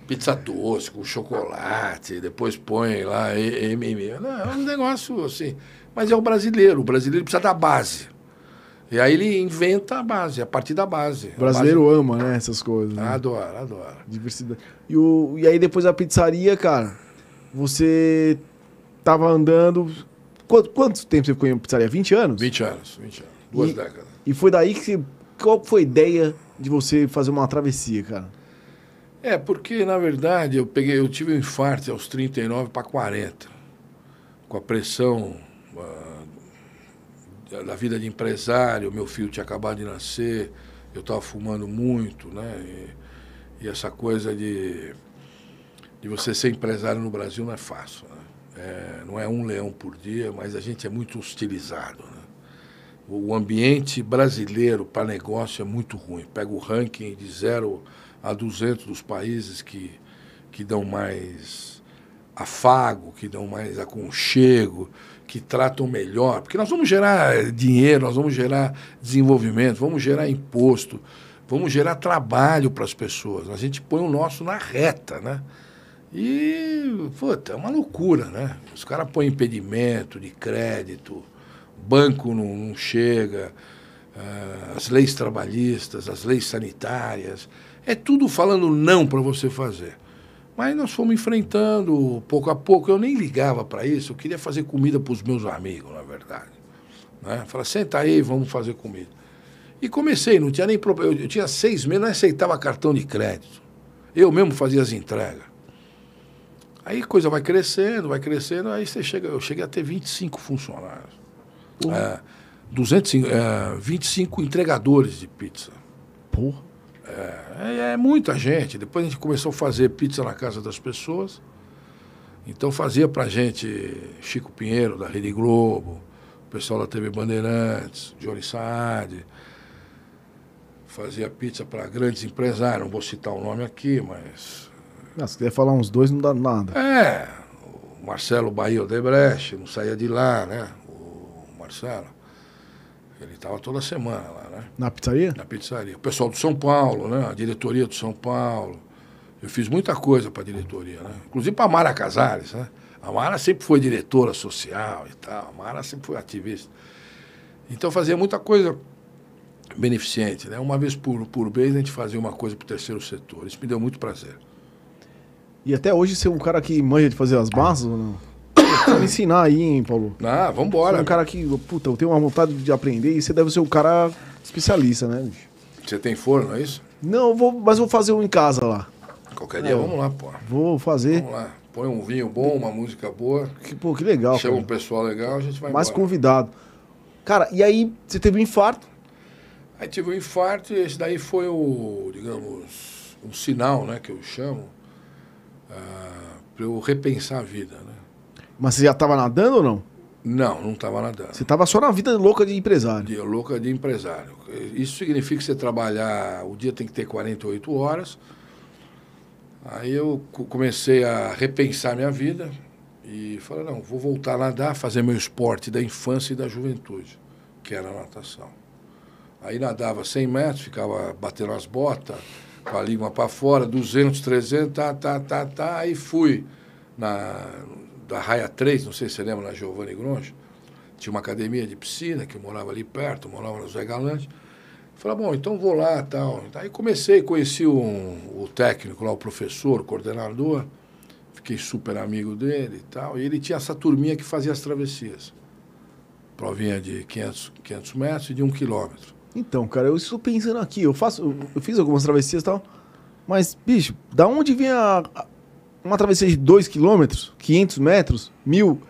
Pizza doce com chocolate, depois põe lá MM. Não, é um negócio assim. Mas é o brasileiro, o brasileiro precisa da base. E aí ele inventa a base, a partir da base. O brasileiro ama, né, essas coisas. Né? base... Adora, adora. Diversidade. E, o, e aí depois da pizzaria, cara, você tava andando. Quanto, quanto tempo você ficou em pizzaria? 20 anos? 20 anos, 20 anos. Duas E- décadas. E foi daí que você. Qual foi a ideia de você fazer uma travessia, cara? É, porque na verdade eu peguei, eu tive um infarto aos 39 para 40, com a pressão ah, da vida de empresário, meu filho tinha acabado de nascer, eu estava fumando muito, né? E, e, essa coisa de, de você ser empresário no Brasil não é fácil. Né? É, não é um leão por dia, mas a gente é muito hostilizado. Né? O ambiente brasileiro para negócio é muito ruim. Pega o ranking de 0 a 200 dos países que, que dão mais afago, que dão mais aconchego, que tratam melhor. Porque nós vamos gerar dinheiro, nós vamos gerar desenvolvimento, vamos gerar imposto, vamos gerar trabalho para as pessoas. A gente põe o nosso na reta, né? E, puta, é uma loucura, né? Os caras põem impedimento de crédito, banco não, não chega, uh, as leis trabalhistas, as leis sanitárias, é tudo falando não para você fazer. Mas nós fomos enfrentando pouco a pouco. Eu nem ligava para isso, eu queria fazer comida para os meus amigos, na verdade. Né? Falei, senta aí, vamos fazer comida. E comecei, não tinha nem problema. Eu, tinha seis meses, não aceitava cartão de crédito. Eu mesmo fazia as entregas. Aí coisa vai crescendo, vai crescendo, aí você chega, eu cheguei a ter 25 funcionários. Porra. É, 205, é, 25 entregadores de pizza. Porra. É, é, muita gente. Depois a gente começou a fazer pizza na casa das pessoas. Então fazia pra gente Chico Pinheiro, da Rede Globo, o pessoal da TV Bandeirantes, Johnny Saad. Fazia pizza para grandes empresários, não vou citar o nome aqui, mas. Ah, se quiser falar uns dois, não dá nada. É, o Marcelo Bahia Odebrecht, não saía de lá, né? Marcelo. Ele estava toda semana lá, né? Na pizzaria? Na pizzaria. O pessoal do São Paulo, né? A diretoria do São Paulo. Eu fiz muita coisa para a diretoria, né? Inclusive para a Mara Casares, né? A Mara sempre foi diretora social e tal. A Mara sempre foi ativista. Então fazia muita coisa beneficente, né? Uma vez por, por mês a gente fazia uma coisa para o terceiro setor. Isso me deu muito prazer. E até hoje você é um cara que manja de fazer as massas ou não? Me ensinar aí, hein, Paulo? Ah, vambora. Você é um cara que, puta, eu tenho uma vontade de aprender e você deve ser um cara especialista, né, bicho? Você tem forno, é isso? Não, vou, mas vou fazer um em casa lá. Qualquer dia, é, vamos lá, pô. Vou fazer. Vamos lá. Põe um vinho bom, uma música boa. Que, pô, que legal. Chama cara. um pessoal legal, a gente vai Mais embora. convidado. Cara, e aí você teve um infarto? Aí tive um infarto e esse daí foi o, digamos, um sinal, né, que eu chamo, uh, para eu repensar a vida, né? Mas você já estava nadando ou não? Não, não estava nadando. Você estava só na vida louca de empresário. De, louca de empresário. Isso significa que você trabalhar, o dia tem que ter 48 horas. Aí eu comecei a repensar minha vida e falei, não, vou voltar a nadar, fazer meu esporte da infância e da juventude, que era a natação. Aí nadava 100 metros, ficava batendo as botas, com a língua para fora, 200, 300, tá, tá, tá, tá. Aí fui na, da Raia 3, não sei se você lembra, na Giovanni Gronchi, tinha uma academia de piscina que morava ali perto, morava no Zé Galante. Falei, bom, então vou lá tal. Aí comecei, conheci um, o técnico lá, o professor, o coordenador, fiquei super amigo dele e tal. E ele tinha essa turminha que fazia as travessias. Provinha de 500, 500 metros e de um quilômetro. Então, cara, eu estou pensando aqui, eu faço, eu fiz algumas travessias e tal, mas, bicho, da onde vem a, uma travessia de 2 km, 500 metros, mil,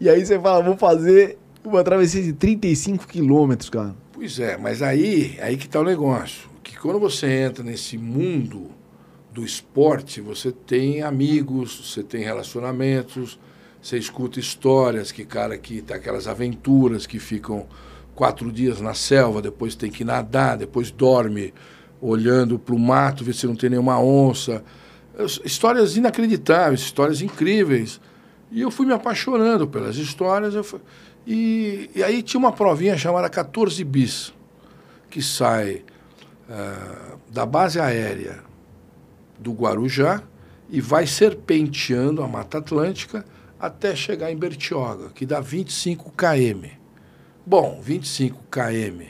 e aí você fala, vou fazer uma travessia de 35 quilômetros, cara. Pois é, mas aí, aí que está o negócio. Que quando você entra nesse mundo do esporte, você tem amigos, você tem relacionamentos, você escuta histórias que cara que tem aquelas aventuras que ficam quatro dias na selva, depois tem que nadar, depois dorme olhando para o mato, ver se não tem nenhuma onça histórias inacreditáveis, histórias incríveis. E eu fui me apaixonando pelas histórias. Fui... E, e, aí tinha uma provinha chamada 14 bis, que sai uh, da base aérea do Guarujá e vai serpenteando a Mata Atlântica até chegar em Bertioga, que dá 25 km. Bom, 25 km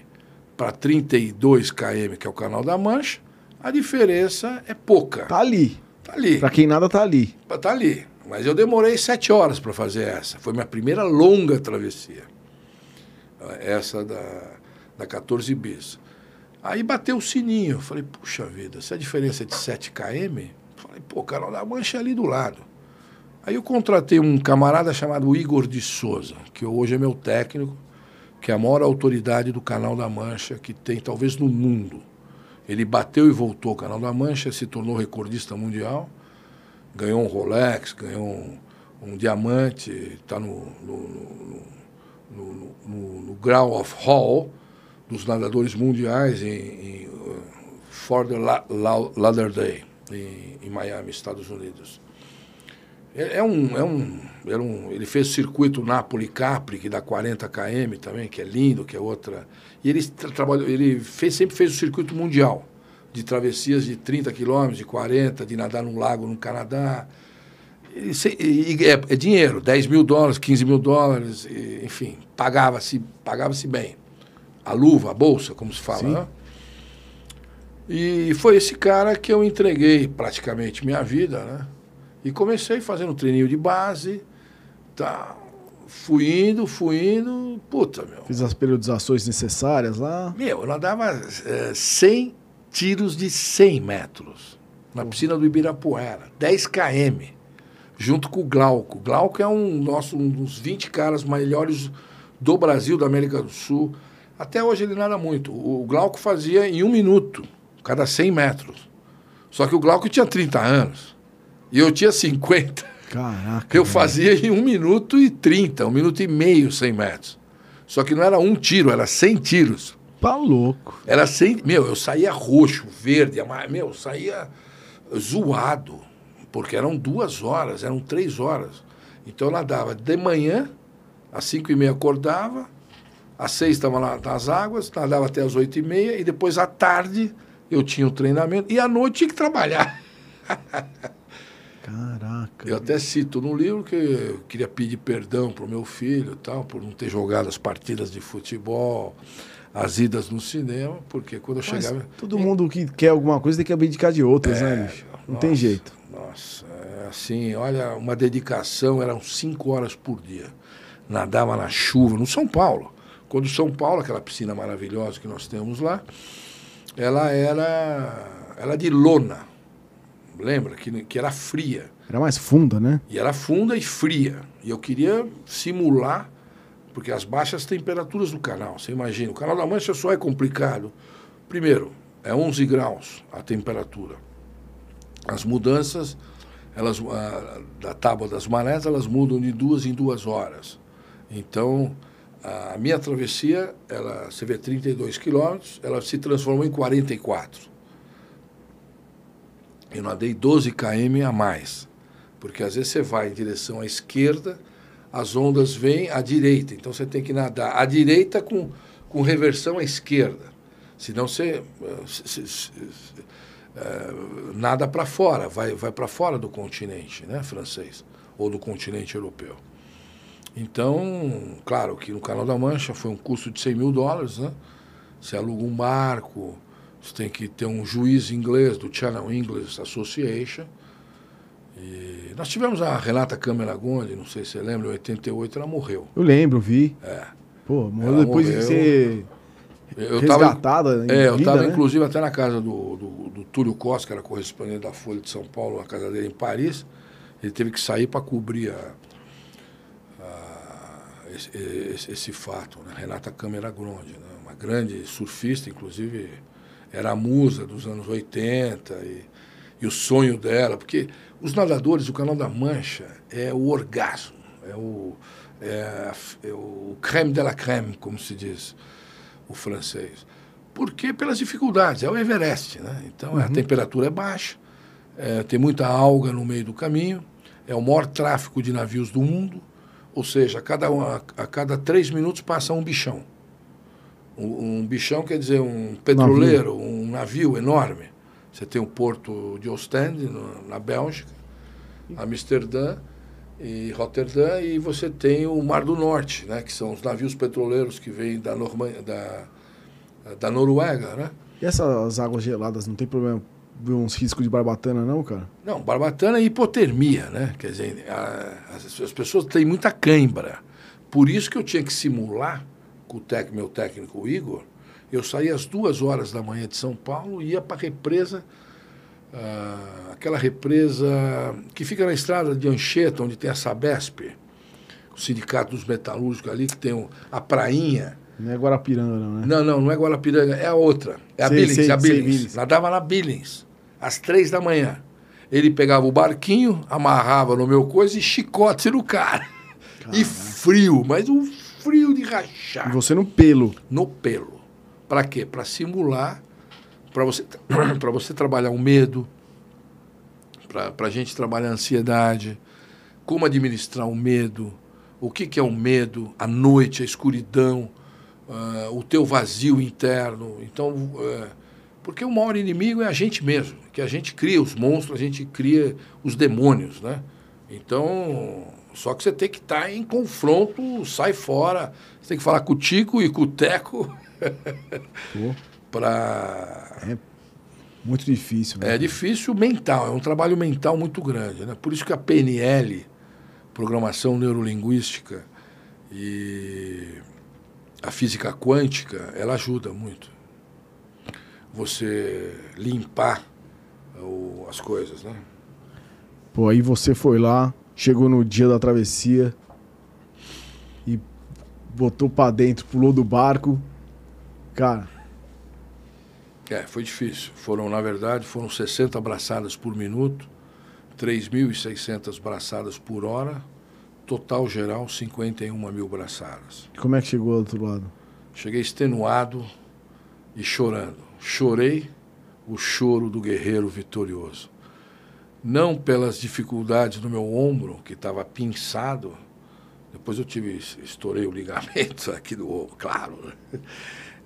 para 32 km, que é o Canal da Mancha, a diferença é pouca. Tá ali. Tá ali. Pra quem nada, tá ali. Tá ali. Mas eu demorei sete horas para fazer essa. Foi minha primeira longa travessia. Essa da, da 14 bis. Aí bateu o sininho. Falei, puxa vida, se a diferença é de 7 km, falei, pô, Canal da Mancha é ali do lado. Aí eu contratei um camarada chamado Igor de Souza, que hoje é meu técnico. que é a maior autoridade do Canal da Mancha que tem, talvez, no mundo. Ele bateu e voltou o Canal da Mancha, se tornou recordista mundial, ganhou um Rolex, ganhou um, um diamante, está no, no, no, no, no Grau of Hall dos nadadores mundiais em, em uh, Fort Lauderdale, em, em Miami, Estados Unidos. É, é um, é um, é um, ele fez o circuito Napoli-Capri, que dá 40 km também, que é lindo, que é outra. E ele, trabalhou, ele fez, sempre fez o circuito mundial, de travessias de 30 quilômetros, de 40, de nadar num lago no Canadá. E, e, é, é, dinheiro, 10 mil dólares, 15 mil dólares, e, enfim, pagava-se pagava -se bem. A luva, a bolsa, como se fala. Né? E foi esse cara que eu entreguei praticamente minha vida, né? E comecei fazendo um treininho de base, tá? Fui indo, fui indo, puta, meu. Fiz as periodizações necessárias lá. Meu, eu nadava é, 100 tiros de 100 metros na piscina do Ibirapuera, 10 km, junto com o Glauco. O Glauco é um, nosso, um dos 20 caras melhores do Brasil, da América do Sul. Até hoje ele nada muito. O Glauco fazia em um minuto, cada 100 metros. Só que o Glauco tinha 30 anos. E eu tinha 50. Caraca. Eu fazia em 1 minuto e 30, 1 minuto e meio 100 metros. Só que não era um tiro, era 100 tiros. Tá louco. Era 100. Meu, eu saía roxo, verde, meu, eu saía zoado. Porque eram duas horas, eram três horas. Então eu nadava de manhã, às 5 e meia acordava, às 6 estava lá nas águas, nadava até às 8 e meia, e depois à tarde eu tinha o treinamento, e à noite tinha que trabalhar. [LAUGHS] Caraca. Eu até cito no livro que eu queria pedir perdão para o meu filho tal, por não ter jogado as partidas de futebol, as idas no cinema, porque quando eu Mas chegava. Todo mundo que quer alguma coisa tem que abdicar de outras, né, é, né, bicho? Não nossa, tem jeito. Nossa, é assim, olha, uma dedicação, eram cinco horas por dia. Nadava na chuva, no São Paulo. Quando São Paulo, aquela piscina maravilhosa que nós temos lá, ela era, era de lona lembra? Que, que era fria. Era mais funda, né? E era funda e fria. E eu queria simular, porque as baixas temperaturas do canal, você imagina, o canal da Mancha só é complicado. Primeiro, é 11 graus a temperatura. As mudanças, elas, a, da tábua das marés, elas mudam de duas em duas horas. Então, a minha travessia, ela, você vê 32 quilômetros, ela se transformou em 44 eu nadei 12 km a mais. Porque às vezes você vai em direção à esquerda, as ondas vêm à direita. Então você tem que nadar à direita com, com reversão à esquerda. Senão você se, se, se, é, nada para fora, vai, vai para fora do continente né, francês ou do continente europeu. Então, claro que no Canal da Mancha foi um custo de 100 mil dólares, né? Você aluga um barco, você tem que ter um juiz inglês do Channel English Association. E nós tivemos a Renata Câmara Gondi, não sei se você lembra, em 88 ela morreu. Eu lembro, vi. É. Pô, morreu depois morreu. de ser eu resgatada. Tava, é, eu estava né? inclusive até na casa do, do, do, Túlio Costa, que era correspondente da Folha de São Paulo, a casa dele em Paris. Ele teve que sair para cobrir a, a, esse, esse, esse, fato. Né? Renata Câmara Gondi, né? uma grande surfista, inclusive era a musa dos anos 80 e, e o sonho dela, porque os nadadores, o Canal da Mancha é o orgasmo, é o, é, é o creme de la creme, como se diz o francês. Porque pelas dificuldades, é o Everest, né? Então uhum. a temperatura é baixa, é, tem muita alga no meio do caminho, é o maior tráfego de navios do mundo, ou seja, a cada, a, a cada três minutos passa um bichão. Um, um bichão quer dizer um petroleiro, navio. um navio enorme. Você tem o porto de Ostende, no, na Bélgica, Amsterdã e Rotterdam, e você tem o Mar do Norte, né, que são os navios petroleiros que vêm da, da, da Noruega. Né? E essas águas geladas, não tem problema ver uns riscos de barbatana, não, cara? Não, barbatana é hipotermia, né? Quer dizer, a, as, as pessoas têm muita cãibra. Por isso que eu tinha que simular com o técnico, meu técnico o Igor, eu saía às duas horas da manhã de São Paulo e ia para a represa, uh, aquela represa que fica na estrada de Anchieta, onde tem a Sabesp, o sindicato dos metalúrgicos ali, que tem a prainha, Não é Guarapiranga, não, né? Não, não, não é Guarapiranga, é a outra. É a Sei, Billings, sei, a sei, Billings. Billings. Nadava na Billings, às três da manhã. Ele pegava o barquinho, amarrava no meu coisa e chicote no cara. [LAUGHS] E frio, mas um frio de E rachar. você no pelo. No pelo. Para quê? Para simular, para você, [CLEARS THROAT] pra você trabalhar o medo, para a gente trabalhar a ansiedade, como administrar o medo, o que, que é o medo, a noite, a escuridão, ah, o teu vazio interno. Então, eh, porque o maior inimigo é a gente mesmo, que a gente cria os monstros, a gente cria os demônios, né? Então, só que você tem que estar em confronto, sai fora, você tem que falar com o Tico e com o Teco para [LAUGHS] muito difícil, né? é difícil mental, é um trabalho mental muito grande. Né? Por isso que a PNL, Programação Neurolinguística, e a física quântica, ela ajuda muito. Você limpar o- as coisas, né? Pô, aí você foi lá, chegou no dia da travessia e botou pra dentro, pulou do barco. Cara, É, foi difícil. Foram, na verdade, foram 60 braçadas por minuto, 3.600 braçadas por hora, total geral 51 mil braçadas. como é que chegou do outro lado? Cheguei extenuado e chorando. Chorei o choro do guerreiro vitorioso. Não pelas dificuldades no meu ombro, que estava pinçado. Depois eu tive, estourei o ligamento [LAUGHS] aqui do ombro, claro. né?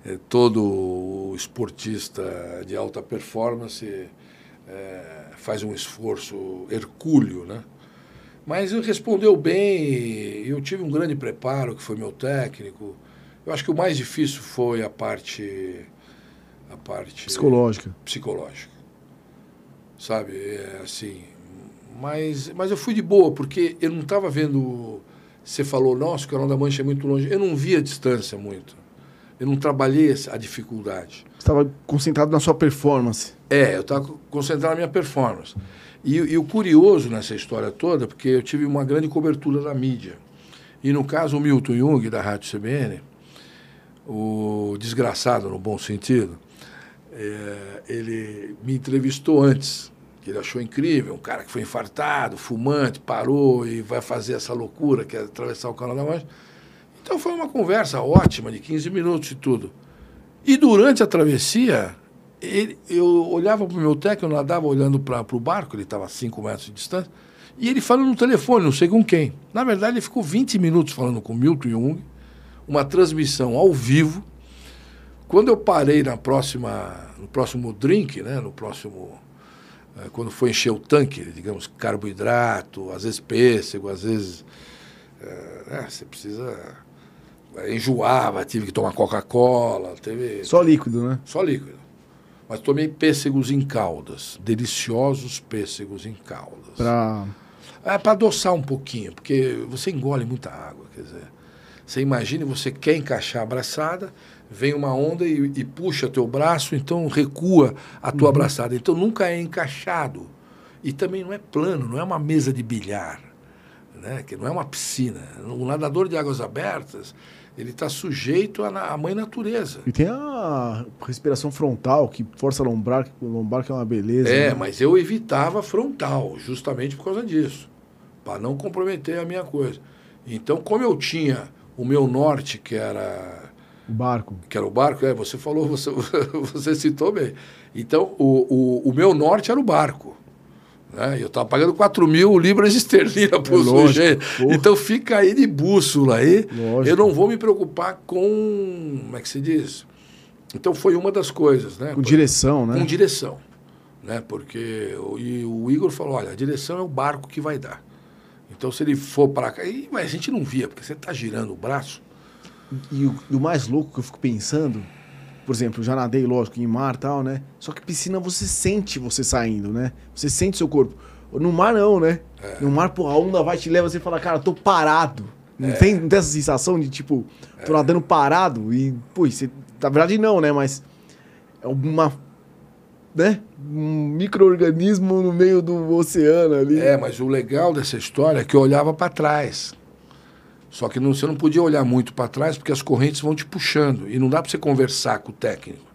É, Todo esportista de alta performance é, faz um esforço hercúleo, né? Mas ele respondeu bem, eu tive um grande preparo, que foi meu técnico. Eu acho que o mais difícil foi a parte a parte Psicológica. psicológica. Sabe, é assim, mas mas eu fui de boa, porque eu não estava vendo você falou, nossa, o Canal da Mancha é muito longe. Eu não via a distância muito. Eu não trabalhei a dificuldade. Você estava concentrado na sua performance. É, eu estava concentrado na minha performance. E, e o curioso nessa história toda, porque eu tive uma grande cobertura da mídia. E no caso, o Milton Jung, da Rádio CBN, o desgraçado no bom sentido, é, ele me entrevistou antes, que ele achou incrível, um cara que foi infartado, fumante, parou e vai fazer essa loucura que é atravessar o Canal da Mancha. Então foi uma conversa ótima, de 15 minutos e tudo. E durante a travessia, ele- eu olhava para o meu técnico, eu nadava olhando para o barco, ele estava a 5 metros de distância, e ele falando no telefone, não sei com quem. Na verdade, ele ficou 20 minutos falando com Milton Jung, uma transmissão ao vivo. Quando eu parei na próxima, no próximo drink, né, no próximo, quando foi encher o tanque, digamos, carboidrato, às vezes pêssego, às vezes eh, né, você precisa eh, enjoava, tive que tomar Coca-Cola, teve Só líquido, né? só líquido. Mas tomei pêssegos em caldas, deliciosos pêssegos em caldas. Pra... É para adoçar um pouquinho, porque você engole muita água, quer dizer. Você imagine, você quer encaixar a abraçada, vem uma onda e, e puxa teu braço, então recua a tua abraçada. Então nunca é encaixado. E também não é plano, não é uma mesa de bilhar, né? que não é uma piscina. Um nadador de águas abertas, ele está sujeito à, mãe natureza. E tem a respiração frontal, que força lombar, que o lombar que é uma beleza. É, né? mas eu evitava frontal, justamente por causa disso, para não comprometer a minha coisa. Então, como eu tinha o meu norte, que era, O barco. que era o barco, é, você falou, você, [LAUGHS] você citou bem. Então, o, o, o meu norte era o barco. Né? Eu estava pagando 4 mil libras esterlina por É sujeito. porra. Então, fica aí de bússola aí. Lógico. Eu não vou me preocupar com. Como é que se diz? Então, foi uma das coisas. Né? Com direção, né? com direção. Né? Porque o, e o Igor falou, olha, a direção é o barco que vai dar. Então, se ele for para cá... E, mas a gente não via, porque você está girando o braço. E o, e o mais louco que eu fico pensando, por exemplo, já nadei, lógico, em mar e tal, né? Só que piscina você sente você saindo, né? Você sente seu corpo. No mar não, né? No mar, pô, a onda vai te leva, você fala, cara, tô parado. Não, tem, não tem essa sensação de, tipo, tô nadando parado e, pô, você, na verdade não, né? Mas é uma, né? Um micro-organismo no meio do oceano ali. É, mas o legal dessa história é que eu olhava para trás. Só que não, você não podia olhar muito para trás porque as correntes vão te puxando e não dá para você conversar com o técnico.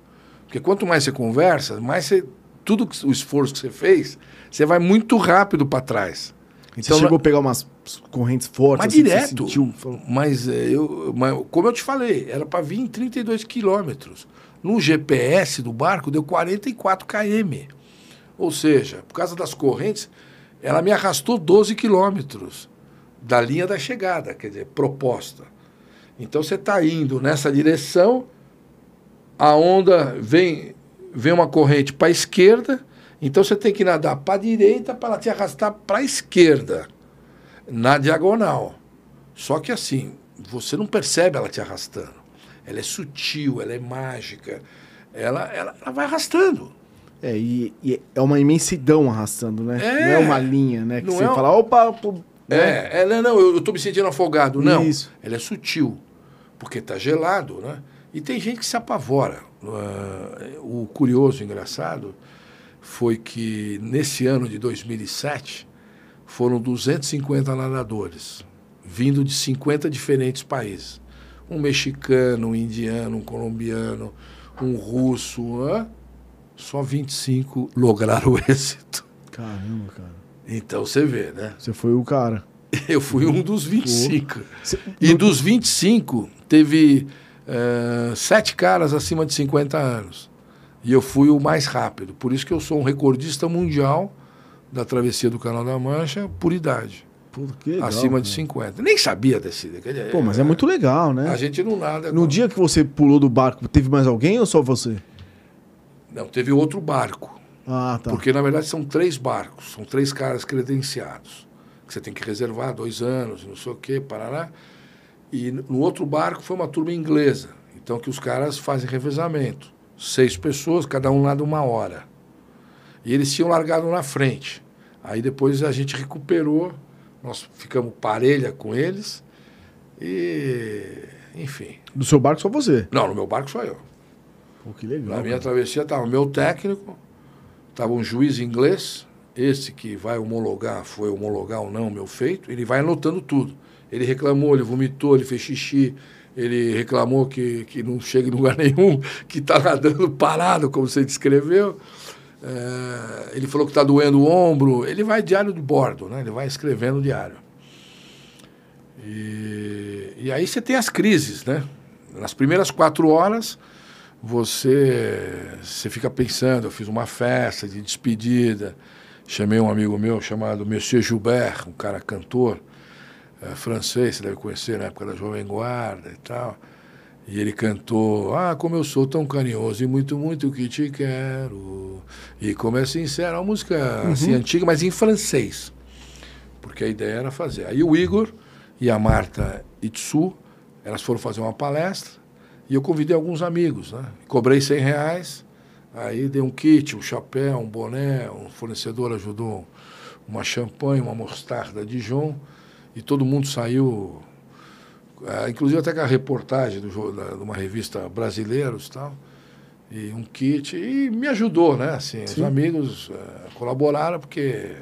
Porque quanto mais você conversa, mais você, tudo que- o esforço que você fez, você vai muito rápido para trás. Então, você chegou a pegar umas correntes fortes? Mas assim, direto. sentiu? Mas, é, eu, mas, como eu te falei, era para vir em 32 quilômetros. No GPS do barco deu 44 km. Ou seja, por causa das correntes, ela me arrastou 12 quilômetros da linha da chegada, quer dizer, proposta. Então você está indo nessa direção, a onda vem, vem uma corrente para a esquerda, então você tem que nadar para a direita para ela te arrastar para a esquerda, na diagonal. Só que assim, você não percebe ela te arrastando. Ela é sutil, ela é mágica, ela, ela, ela vai arrastando. É, e, e é uma imensidão arrastando, né? É. Não é uma linha, né? Que você é um- fala, opa, né? É, ela não, eu estou me sentindo afogado. Não, Isso. ela é sutil, porque está gelado, né? E tem gente que se apavora. Ah, o curioso, engraçado, foi que nesse ano de 2007 foram 250 nadadores, vindo de 50 diferentes países. Um mexicano, um indiano, um colombiano, um russo. hã? Só 25 lograram o [LAUGHS] êxito. Caramba, cara. Então você vê, né? Você foi o cara. [LAUGHS] Eu fui um dos 25. Você- E dos 25, teve eh, sete caras acima de 50 anos. E eu fui o mais rápido. Por isso que eu sou um recordista mundial da travessia do Canal da Mancha por idade. Que legal, acima de cara. 50. Nem sabia desse. Pô, mas é muito legal, né? A gente não nada. No dia que você pulou do barco, teve mais alguém ou só você? Não, teve outro barco. Ah, tá. Porque, na verdade, são três barcos, são três caras credenciados. Que você tem que reservar dois anos, não sei o quê, parará. E no outro barco foi uma turma inglesa. Então, que os caras fazem revezamento. Seis pessoas, cada um nada uma hora. E eles tinham largado na frente. Aí depois a gente recuperou, nós ficamos parelha com eles. E, enfim. Do seu barco só você. Não, no meu barco só eu. Pô, que legal. Na minha cara. travessia estava o meu técnico, estava um juiz inglês, esse que vai homologar, foi homologar ou não o meu feito, ele vai anotando tudo. Ele reclamou, ele vomitou, ele fez xixi, ele reclamou que, que não chega em lugar [LAUGHS] nenhum, que está nadando parado, como você descreveu. É, ele falou que está doendo o ombro. Ele vai diário de bordo, né? ele vai escrevendo diário. E, e aí você tem as crises, né? Nas primeiras quatro horas, você, você fica pensando, eu fiz uma festa de despedida, chamei um amigo meu chamado Monsieur Joubert, um cara cantor eh, francês, você deve conhecer na época da Jovem Guarda e tal. E ele cantou, ah, como eu sou tão carinhoso e muito, muito que te quero. E como é sincero, uma música assim antiga, mas em francês. Porque a ideia era fazer. Aí o Igor e a Marta Itsu, elas foram fazer uma palestra e eu convidei alguns amigos, né? Cobrei 100 reais, aí dei um kit, um chapéu, um boné, um fornecedor ajudou uma champanhe, uma mostarda Dijon e todo mundo saiu, ah, inclusive até com a reportagem do, da- de uma revista Brasileiros e tal, e um kit, e me ajudou, né? Assim, os amigos eh, colaboraram porque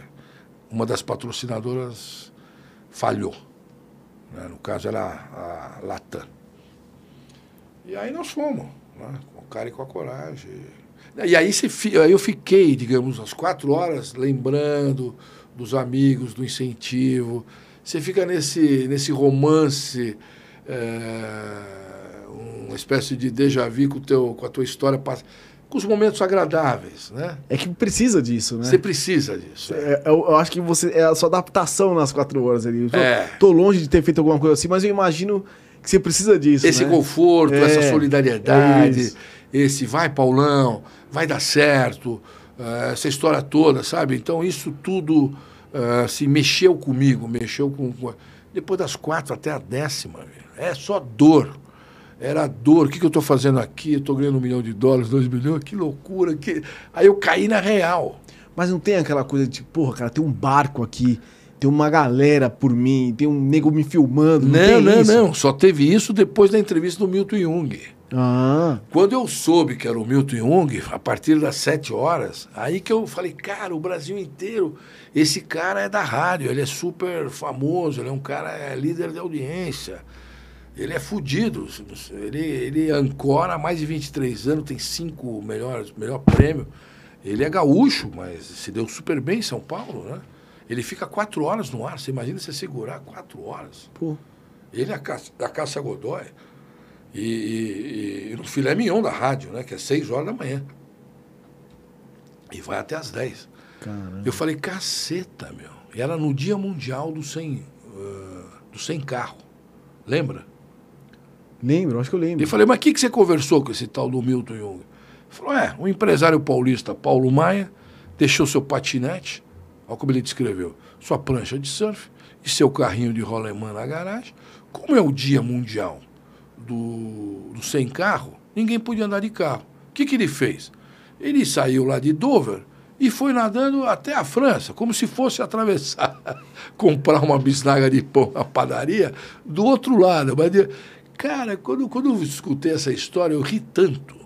uma das patrocinadoras falhou. né? No caso era a Latam. E aí nós fomos, né? com o cara e com a coragem. E aí, fi- aí eu fiquei, digamos, umas quatro horas lembrando dos amigos, do incentivo. Você fica nesse, nesse romance, é, uma espécie de déjà vu com, teu, com a tua história, pass- com os momentos agradáveis, né? É que precisa disso, né? Você precisa disso. é. É, eu, eu acho que você é a sua adaptação nas quatro horas ali. Eu tô, É. tô longe de ter feito alguma coisa assim, mas eu imagino que você precisa disso. Esse né? conforto, É, essa é solidariedade, isso. esse vai, Paulão, vai dar certo, eh, essa história toda, sabe? Então, isso tudo eh, se mexeu comigo, mexeu com. com- Depois das quatro até a décima, é só dor. Era dor. O que, que eu estou fazendo aqui? Eu estou ganhando um milhão de dólares, dois milhões, que loucura. Que... Aí eu caí na real. Mas não tem aquela coisa de, porra, cara, tem um barco aqui, tem uma galera por mim, tem um nego me filmando. Não, Não, não, não. Só teve isso depois da entrevista do Milton Jung. Ah, Quando eu soube que era o Milton Jung, a partir das sete horas, aí que eu falei, cara, o Brasil inteiro, esse cara é da rádio, ele é super famoso, ele é um cara é líder de audiência, ele é fudido, ele, ele ancora há mais de 23 anos, tem cinco melhores, melhor prêmio. Ele é gaúcho, mas se deu super bem em São Paulo, né? Ele fica quatro horas no ar, você imagina você segurar quatro horas. pô. Ele é a Cássia, da Cássia Godoy. E, e- e no filé mignon da rádio, né? Que é 6 horas da manhã. E vai até às 10. Caramba. Eu falei, caceta, meu. E era no Dia Mundial do Sem, ah, do sem Carro. Lembra? Lembro, acho que eu lembro. E falei, mas o que, que você conversou com esse tal do Milton Jung? Ele falou, é, um empresário paulista, Paulo Maia, deixou seu patinete, olha como ele descreveu, sua prancha de surf e seu carrinho de rolemã na garagem. Como é o dia mundial do, do sem carro, ninguém podia andar de carro. O que, que ele fez? Ele saiu lá de Dover e foi nadando até a França, como se fosse atravessar, [LAUGHS] comprar uma bisnaga de pão na padaria do outro lado. Mas, cara, quando, quando eu escutei essa história, eu ri tanto.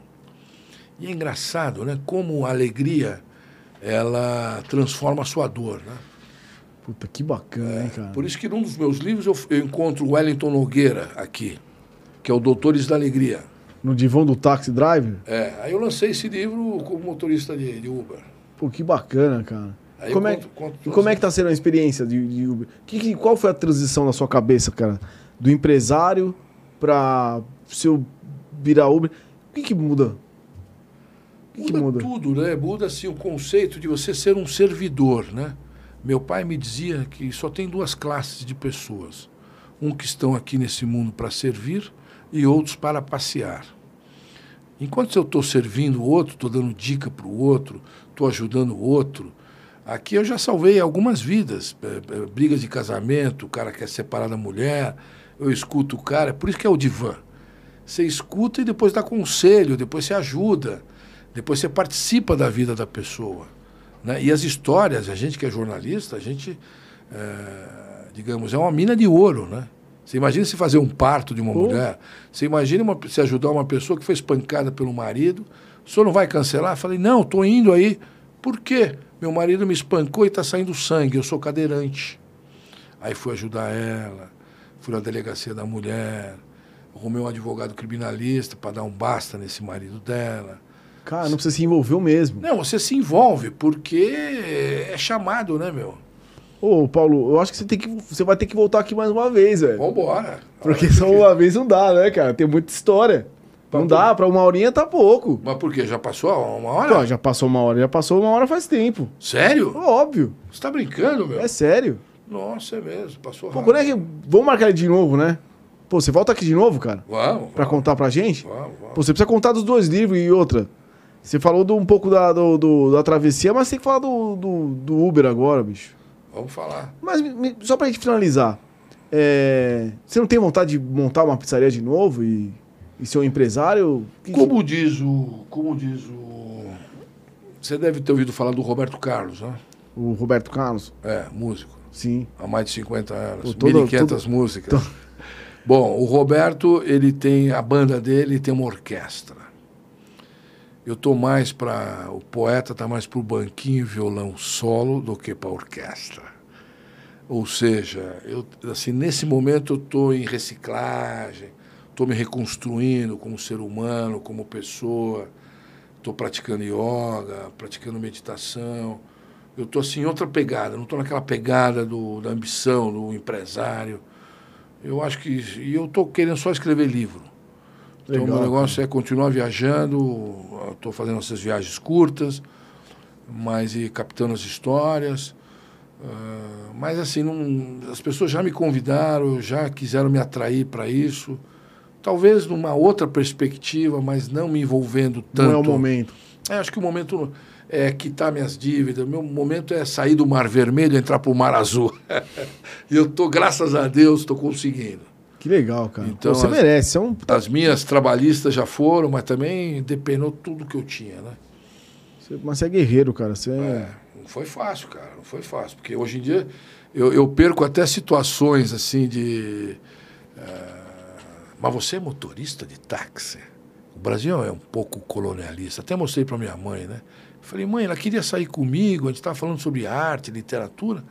E é engraçado, né? Como a alegria ela transforma a sua dor, né? Puta, que bacana, hein, cara. Por isso que num dos meus livros eu, eu encontro o Wellington Nogueira aqui, que é o Doutores da Alegria. No divã do Taxi Driver? É, aí eu lancei esse livro como motorista de, de Uber. Pô, que bacana, cara. Aí como, é, conto- conto e como é que tá sendo a experiência de, de Uber? Que, que- qual foi a transição na sua cabeça, cara? Do empresário pra seu virar Uber? O que que muda? Que, que Muda muda? tudo, né? Muda assim o conceito de você ser um servidor, né? Meu pai me dizia que só tem duas classes de pessoas. Um que estão aqui nesse mundo para servir e outros para passear. Enquanto eu estou servindo o outro, estou dando dica para o outro, estou ajudando o outro, aqui eu já salvei algumas vidas. eh, eh, Brigas de casamento, o cara quer separar da mulher, eu escuto o cara, por isso que é o divã. Você escuta e depois dá conselho, depois você ajuda, depois você participa da vida da pessoa. Né? E as histórias, a gente que é jornalista, a gente, eh, digamos, é uma mina de ouro, né? Você imagina se fazer um parto de uma Pô. mulher, você imagina uma, se ajudar uma pessoa que foi espancada pelo marido, o senhor não vai cancelar? Eu falei, não, estou indo aí. Por quê? Meu marido me espancou e está saindo sangue, eu sou cadeirante. Aí fui ajudar ela, fui na delegacia da mulher, arrumei um advogado criminalista para dar um basta nesse marido dela. Cara, não precisa se envolver mesmo. Não, você se envolve porque é chamado, né, meu? Ô, Paulo, eu acho que você, tem que você vai ter que voltar aqui mais uma vez, velho. Vambora. Porque só quê? uma vez não dá, né, cara? Tem muita história. Não dá, pra uma horinha tá pouco. Mas por quê? Já passou uma hora? Pô, já passou uma hora, já passou uma hora faz tempo. Sério? Óbvio. Você tá brincando, meu? É sério. Nossa, é mesmo. Passou Pô, rápido. quando é que. Vamos marcar ele de novo, né? Pô, você volta aqui de novo, cara? Vamos. Pra vamos, contar pra gente? Vamos, vamos. Pô, você precisa contar dos dois livros e outra. Você falou do- um pouco da, do, do- da travessia, mas tem que falar do, do, do Uber agora, bicho. Vamos falar. Mas me- só pra gente finalizar. é, você não tem vontade de montar uma pizzaria de novo e, e ser um empresário? Que- Como diz o. Como diz o. Você deve ter ouvido falar do Roberto Carlos, né? O Roberto Carlos? É, músico. Sim. Há mais de 50 anos. Pô, todo- 1.500 todo- músicas. [LAUGHS] Bom, o Roberto, ele tem. A banda dele tem uma orquestra. Eu tô mais para. O poeta tá mais pro banquinho e violão solo do que para orquestra. Ou seja, eu, assim, nesse momento eu estou em reciclagem, estou me reconstruindo como ser humano, como pessoa, estou praticando yoga, praticando meditação. Eu estou assim, em outra pegada, não estou naquela pegada do, da ambição, do empresário. Eu acho que. E eu estou querendo só escrever livro. Então, Legal, o meu negócio é continuar viajando, estou fazendo essas viagens curtas, mas e captando as histórias. Ah, mas assim, não, as pessoas já me convidaram, já quiseram me atrair para isso. Talvez numa outra perspectiva, mas não me envolvendo tanto. Não é o momento. É, acho que o momento é quitar minhas dívidas. Meu momento é sair do Mar Vermelho e entrar para o Mar Azul. [LAUGHS] e eu tô, graças a Deus, estou conseguindo. Que legal, cara. Então, Pô, você as- merece. É um... As minhas trabalhistas já foram, mas também depenou tudo que eu tinha, né? você- Mas você é guerreiro, cara. Você é... É, não foi fácil, cara, não foi fácil. Porque hoje em dia eu, eu perco até situações assim de. ah, mas você é motorista de táxi? O Brasil é um pouco colonialista. Até mostrei para minha mãe, né? Falei, mãe, ela queria sair comigo, a gente estava falando sobre arte, literatura.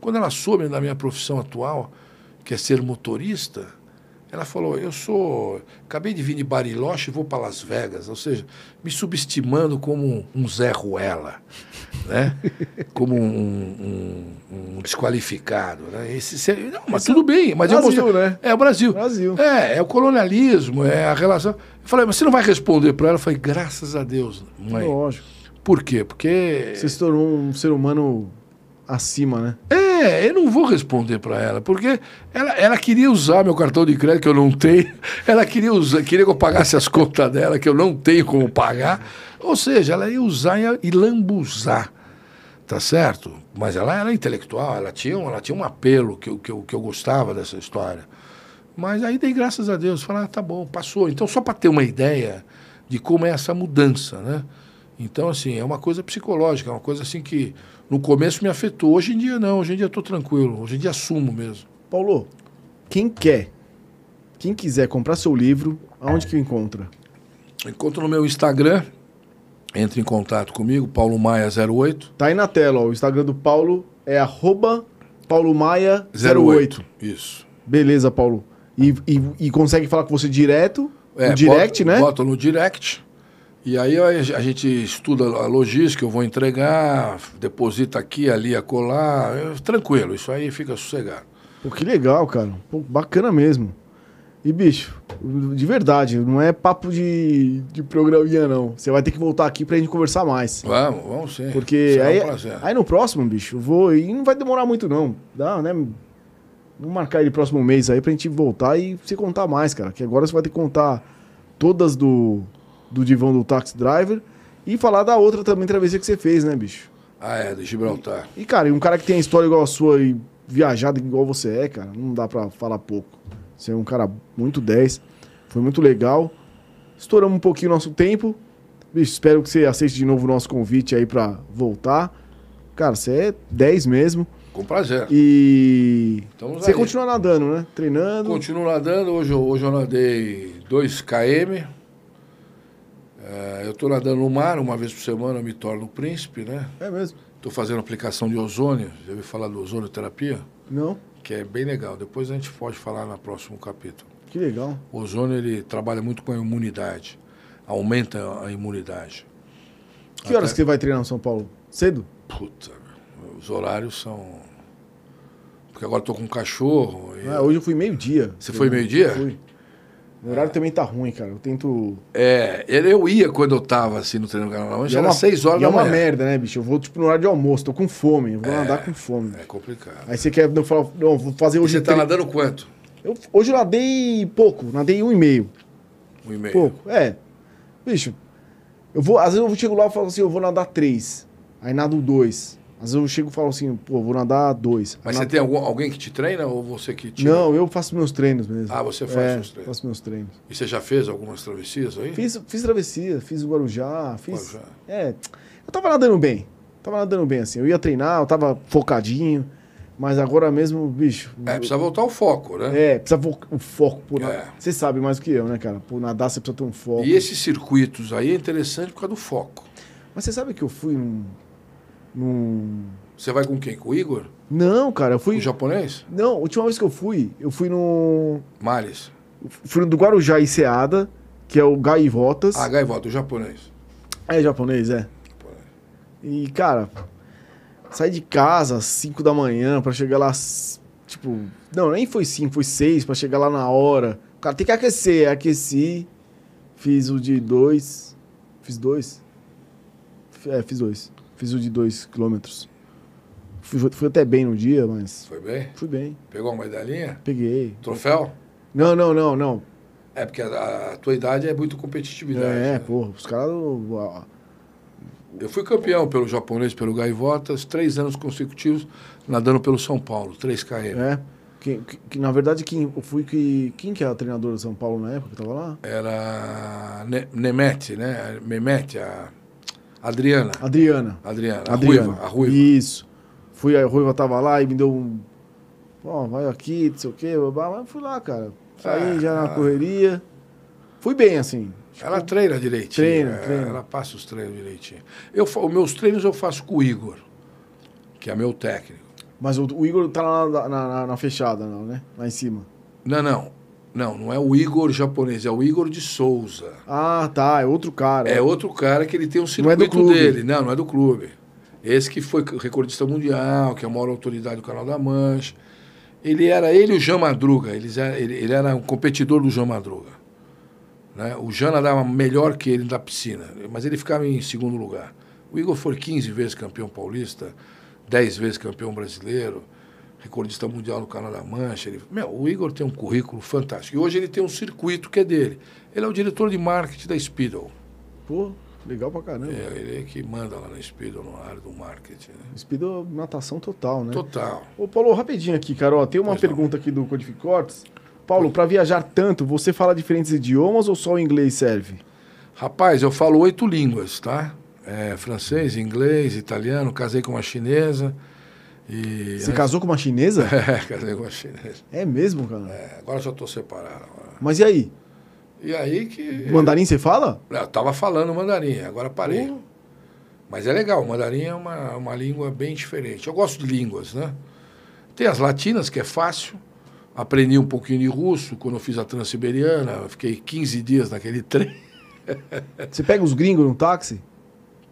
Quando ela soube da minha profissão atual, que é ser motorista, ela falou: Eu sou. Acabei de vir de Bariloche e vou para Las Vegas. Ou seja, me subestimando como um Zé Ruela, né? [LAUGHS] como um, um, um desqualificado. Né? Esse, não, mas Esse tudo bem. Mas Brasil, eu mostrei, né? É o Brasil. Brasil. É, é o colonialismo, é a relação. Eu falei, mas você não vai responder para ela? Eu falei, graças a Deus, mãe. Lógico. Por quê? Porque. Você se tornou um ser humano acima, né? É, eu não vou responder para ela, porque ela, ela queria usar meu cartão de crédito que eu não tenho, [LAUGHS] ela queria usar, queria que eu pagasse as contas dela que eu não tenho como pagar, ou seja, ela ia usar e lambuzar, tá certo? Mas ela era intelectual, ela tinha, ela tinha um apelo que, eu, que, eu, que eu gostava dessa história. Mas aí dei graças a Deus, falei, ah, tá bom, passou. Então, só para ter uma ideia de como é essa mudança, né? Então, assim, é uma coisa psicológica, é uma coisa assim que no começo me afetou. Hoje em dia não, hoje em dia estou tranquilo, hoje em dia assumo mesmo. Paulo, quem quer, quem quiser comprar seu livro, aonde que encontra? Encontro no meu Instagram, entre em contato comigo, Paulo Maia08. Tá aí na tela, ó, o Instagram do Paulo é arroba Paulo Maia 08. 08. Isso. Beleza, Paulo. E, e, e, consegue falar com você direto? É, no direct, bota, né? Bota no direct. E aí a gente estuda a logística, eu vou entregar, deposita aqui, ali, acolá, tranquilo, isso aí fica sossegado. Pô, que legal, cara. Pô, bacana mesmo. E, bicho, de verdade, não é papo de, de programinha, não. Você vai ter que voltar aqui pra gente conversar mais. Vamos, vamos sim. Porque aí, um aí no próximo, bicho, eu vou. E não vai demorar muito, não. Dá, né? Vamos marcar ele próximo mês aí pra gente voltar e você contar mais, cara. Que agora você vai ter que contar todas do do divão do Taxi Driver e falar da outra também travessia que você fez, né, bicho? Ah, é, de Gibraltar. E, cara, e um cara que tem a história igual a sua e viajado igual você é, cara, não dá pra falar pouco. Você é um cara muito 10, foi muito legal. Estouramos um pouquinho nosso tempo. Bicho, espero que você aceite de novo o nosso convite aí pra voltar. Cara, você é 10 mesmo. Com prazer. E Estamos você aí. continua nadando, né? Treinando. Continuo nadando. Hoje, hoje eu nadei 2 km. É, eu estou nadando no mar, uma vez por semana eu me torno príncipe, né? É mesmo? Estou fazendo aplicação de ozônio. Já ouviu falar do ozonioterapia? Não. Que é bem legal. Depois a gente pode falar no próximo capítulo. Que legal. O ozônio ele trabalha muito com a imunidade. Aumenta a imunidade. Que Até... horas que você vai treinar em São Paulo? Cedo? Puta, os horários são. Porque agora estou com um cachorro. E... Ah, hoje eu fui meio-dia. Você foi meio-dia? Fui. O horário também tá ruim, cara. Eu tento. É, eu ia quando eu tava assim no treino do carnaval, já é era 6 horas da manhã. é uma merda, né, bicho? Eu vou tipo no horário de almoço, tô com fome, eu vou é, nadar com fome. É complicado. Aí você quer não, falar, não vou fazer hoje. E você tá tre... nadando quanto? Eu, hoje eu nadei pouco, nadei um e meio. Um e meio. Pouco, é. Bicho, eu vou, às vezes eu chego lá e falo assim, eu vou nadar três. Aí nado dois. Às vezes eu chego e falo assim, pô, vou nadar dois. Mas você tem algum, alguém que te treina ou você que tira? Não, eu faço meus treinos mesmo. Ah, você faz é, seus treinos? faço meus treinos. E você já fez algumas travessias aí? Fiz, fiz travessia, fiz o Guarujá, fiz... Guarujá. É, eu tava nadando bem. Tava nadando bem, assim. Eu ia treinar, eu tava focadinho. Mas agora mesmo, bicho. É, precisa voltar o foco, né? É, precisa o foco por é. Você sabe mais do que eu, né, cara? Por nadar você precisa ter um foco. E esses circuitos aí é interessante por causa do foco. Mas você sabe que eu fui num. Num você vai com quem? Com o Igor? Não, cara, eu fui. O japonês? Não, a última vez que eu fui, eu fui no. Mares. Fui no do Guarujá e Seada, que é o Gaivotas. Ah, Gaivotas, o japonês. É japonês, é. Japonês. E, cara, saí de casa às 5 da manhã pra chegar lá. Tipo, não, nem foi 5, foi 6 pra chegar lá na hora. O cara tem que aquecer, aqueci. Fiz o de 2. Fiz dois? É, fiz dois. Fiz o de 2 quilômetros. Fui, fui até bem no dia, mas. Foi bem? Fui bem. Pegou uma medalhinha? Peguei. Troféu? Não, não, não, não. É, porque a, a tua idade é muito competitividade. É, né? porra, os caras. Eu fui campeão pelo japonês, pelo Gaivotas, três anos consecutivos, nadando pelo São Paulo, 3 km. É. Que, que, que, na verdade, quem, eu fui que. Quem que era treinador do São Paulo na época que tava lá? Era ne, Nemete, né? Memete, a Adriana. Adriana. Adriana. A Adriana. Ruiva, a Ruiva. Isso. Fui, a Ruiva tava lá e me deu um. Ó, vai aqui, não sei o quê, mas fui lá, cara. Saí ah, já na correria. Fui bem, assim. Ela treina direitinho. Treina, é, treina. Ela passa os treinos direitinho. Eu, os meus treinos eu faço com o Igor, que é meu técnico. Mas o, o Igor tá lá na, na- na- na fechada, não, né? Lá em cima. Não, não. Não, não é o Igor japonês, é o Igor de Souza. Ah, tá. É outro cara. É outro cara que ele tem um Não é do circuito clube. dele. Não, não é do clube. Esse que foi recordista mundial, que é a maior autoridade do Canal da Mancha. Ele era ele e o Jean Madruga. Eles era, ele, ele era um competidor do Jean Madruga. Né? O Jean nadava melhor que ele na piscina, mas ele ficava em segundo lugar. O Igor foi 15 vezes campeão paulista, 10 vezes campeão brasileiro, recordista mundial no Canal da Mancha. Ele, meu, o Igor tem um currículo fantástico. E hoje ele tem um circuito que é dele. Ele é o diretor de marketing da Speedo. Pô, legal pra caramba. É, ele é que manda lá na Speedo, na área do marketing. Né? Speedo natação total, né? Total. Ô, Paulo, rapidinho aqui, Carol. Tem uma Pois não. pergunta aqui do Codific Cortes. Paulo, pra viajar tanto, você fala diferentes idiomas ou só o inglês serve? Rapaz, eu falo oito línguas, tá? É, francês, inglês, italiano, casei com uma chinesa. E Você casou com uma chinesa? [LAUGHS] É, casei com uma chinesa. É mesmo, cara? É, agora já estou separado. agora. Mas e aí? E aí que. Mandarim você fala? Eu tava falando mandarim, agora parei. Pô. Mas é legal, o mandarim é uma, uma língua bem diferente. Eu gosto de línguas, né? Tem as latinas, que é fácil. Aprendi um pouquinho de russo quando eu fiz a Transiberiana. Fiquei 15 dias naquele [LAUGHS] trem. Você pega os gringos no táxi?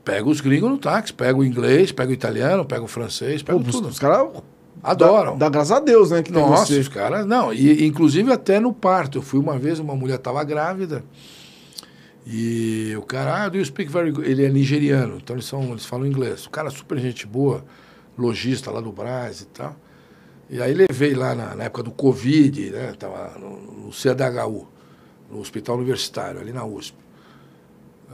Pego os gringos no táxi, pego o inglês, pego o italiano, pego o francês, pego Pô, os, tudo. os caras Adoram. Dá, dá graças a Deus, né? Que Nossa, você. os caras. Não, e inclusive até no parto. Eu fui uma vez, uma mulher estava grávida. E o cara, ah, do you speak very good? Ele é nigeriano, então eles, são, eles falam inglês. O cara é super gente boa, lojista lá do Brás e tal. E aí levei lá na, na época do Covid, né? Tava no, no CDHU, no Hospital Universitário, ali na USP.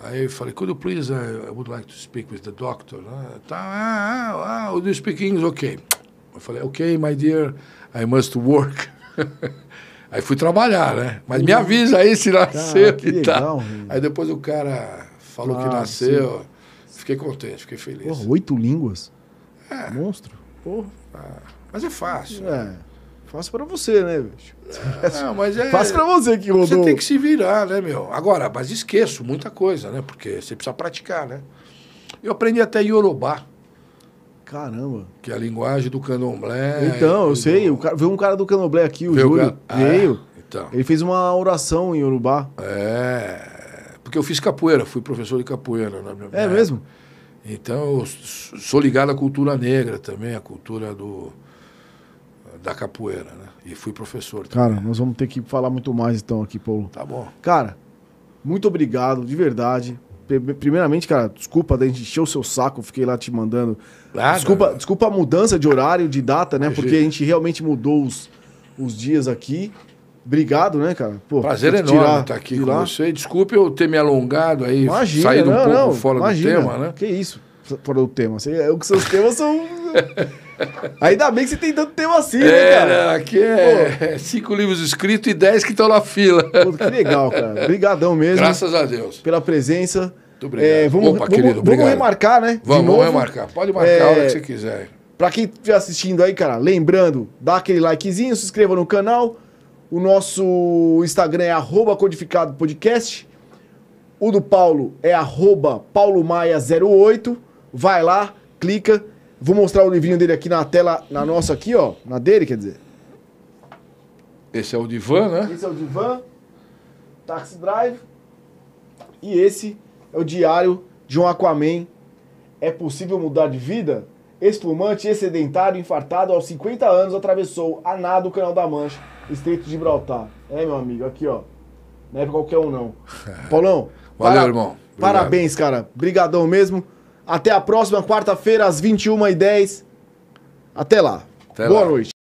Aí eu falei, could you please, uh, I would like to speak with the doctor. né? Tá, ah, ah, ah, do you speak English? Ok. Eu falei, ok, my dear, I must work. [LAUGHS] aí fui trabalhar, né? Mas me avisa aí se nasceu que e tal. Aí depois o cara falou que Ah, nasceu. Fiquei contente, fiquei feliz. Porra, oito línguas? É. Monstro. Porra. Mas é fácil. É. Fácil pra você, né, bicho? Não, [LAUGHS] mas é. Fácil pra você que rodou. Você tem que se virar, né, meu? Agora, mas esqueço muita coisa, né? Porque você precisa praticar, né? Eu aprendi até Yorubá, Caramba. que é a linguagem do candomblé. então, eu e sei. do- O cara, veio um cara do Canoblé aqui, o Veio Júlio. ca- Veio. Ah, então. Ele fez uma oração em Yorubá. É. Porque eu fiz capoeira, fui professor de capoeira. Na minha É época. mesmo? Então, eu sou ligado à cultura negra também, à cultura do, da capoeira, né? E fui professor também. Cara, nós vamos ter que falar muito mais então aqui, Paulo. Tá bom. Cara, muito obrigado, de verdade. Pri- Primeiramente, cara, desculpa da gente encher o seu saco, fiquei lá te mandando. Nada. Desculpa, desculpa a mudança de horário, de data, né? Imagina. Porque a gente realmente mudou os, os dias aqui. Obrigado, né, cara? Pô, Prazer que enorme tirar- estar aqui tirar. com você. Desculpe eu ter me alongado aí, Imagina, saído um não, pouco não, fora imagina. do tema, né? Que isso, fora do tema. Você, é, os seus temas são. [LAUGHS] Ainda bem que você tem tanto tema assim, né, É, cara? né, aqui é cinco livros escritos e dez que estão na fila. Pô, que legal, cara. Obrigadão mesmo Graças a Deus. pela presença. Muito obrigado. É, vamos, Opa, vamos, querido, vamos remarcar, né? Vamos, vamos remarcar. Pode marcar É, a hora que você quiser. Pra quem estiver assistindo aí, cara, lembrando, dá aquele likezinho, se inscreva no canal. O nosso Instagram é arroba codificado podcast. O do Paulo é arroba paulomaia08. Vai lá, clica. Vou mostrar o livrinho dele aqui na tela, na nossa aqui, ó. Na dele, quer dizer. Esse é o divã, né? Esse é o Divan, Taxi Drive. E esse é o diário de um Aquaman. É possível mudar de vida? Espumante, excedentário, infartado, aos 50 anos, atravessou a nado o Canal da Mancha, Estreito de Gibraltar. É, meu amigo, aqui, ó. Não é pra qualquer um, não. [LAUGHS] Paulão, Valeu, irmão. Obrigado. Parabéns, cara. Brigadão mesmo. Até a próxima quarta-feira, às 21h10. Até lá. Até Boa lá. noite.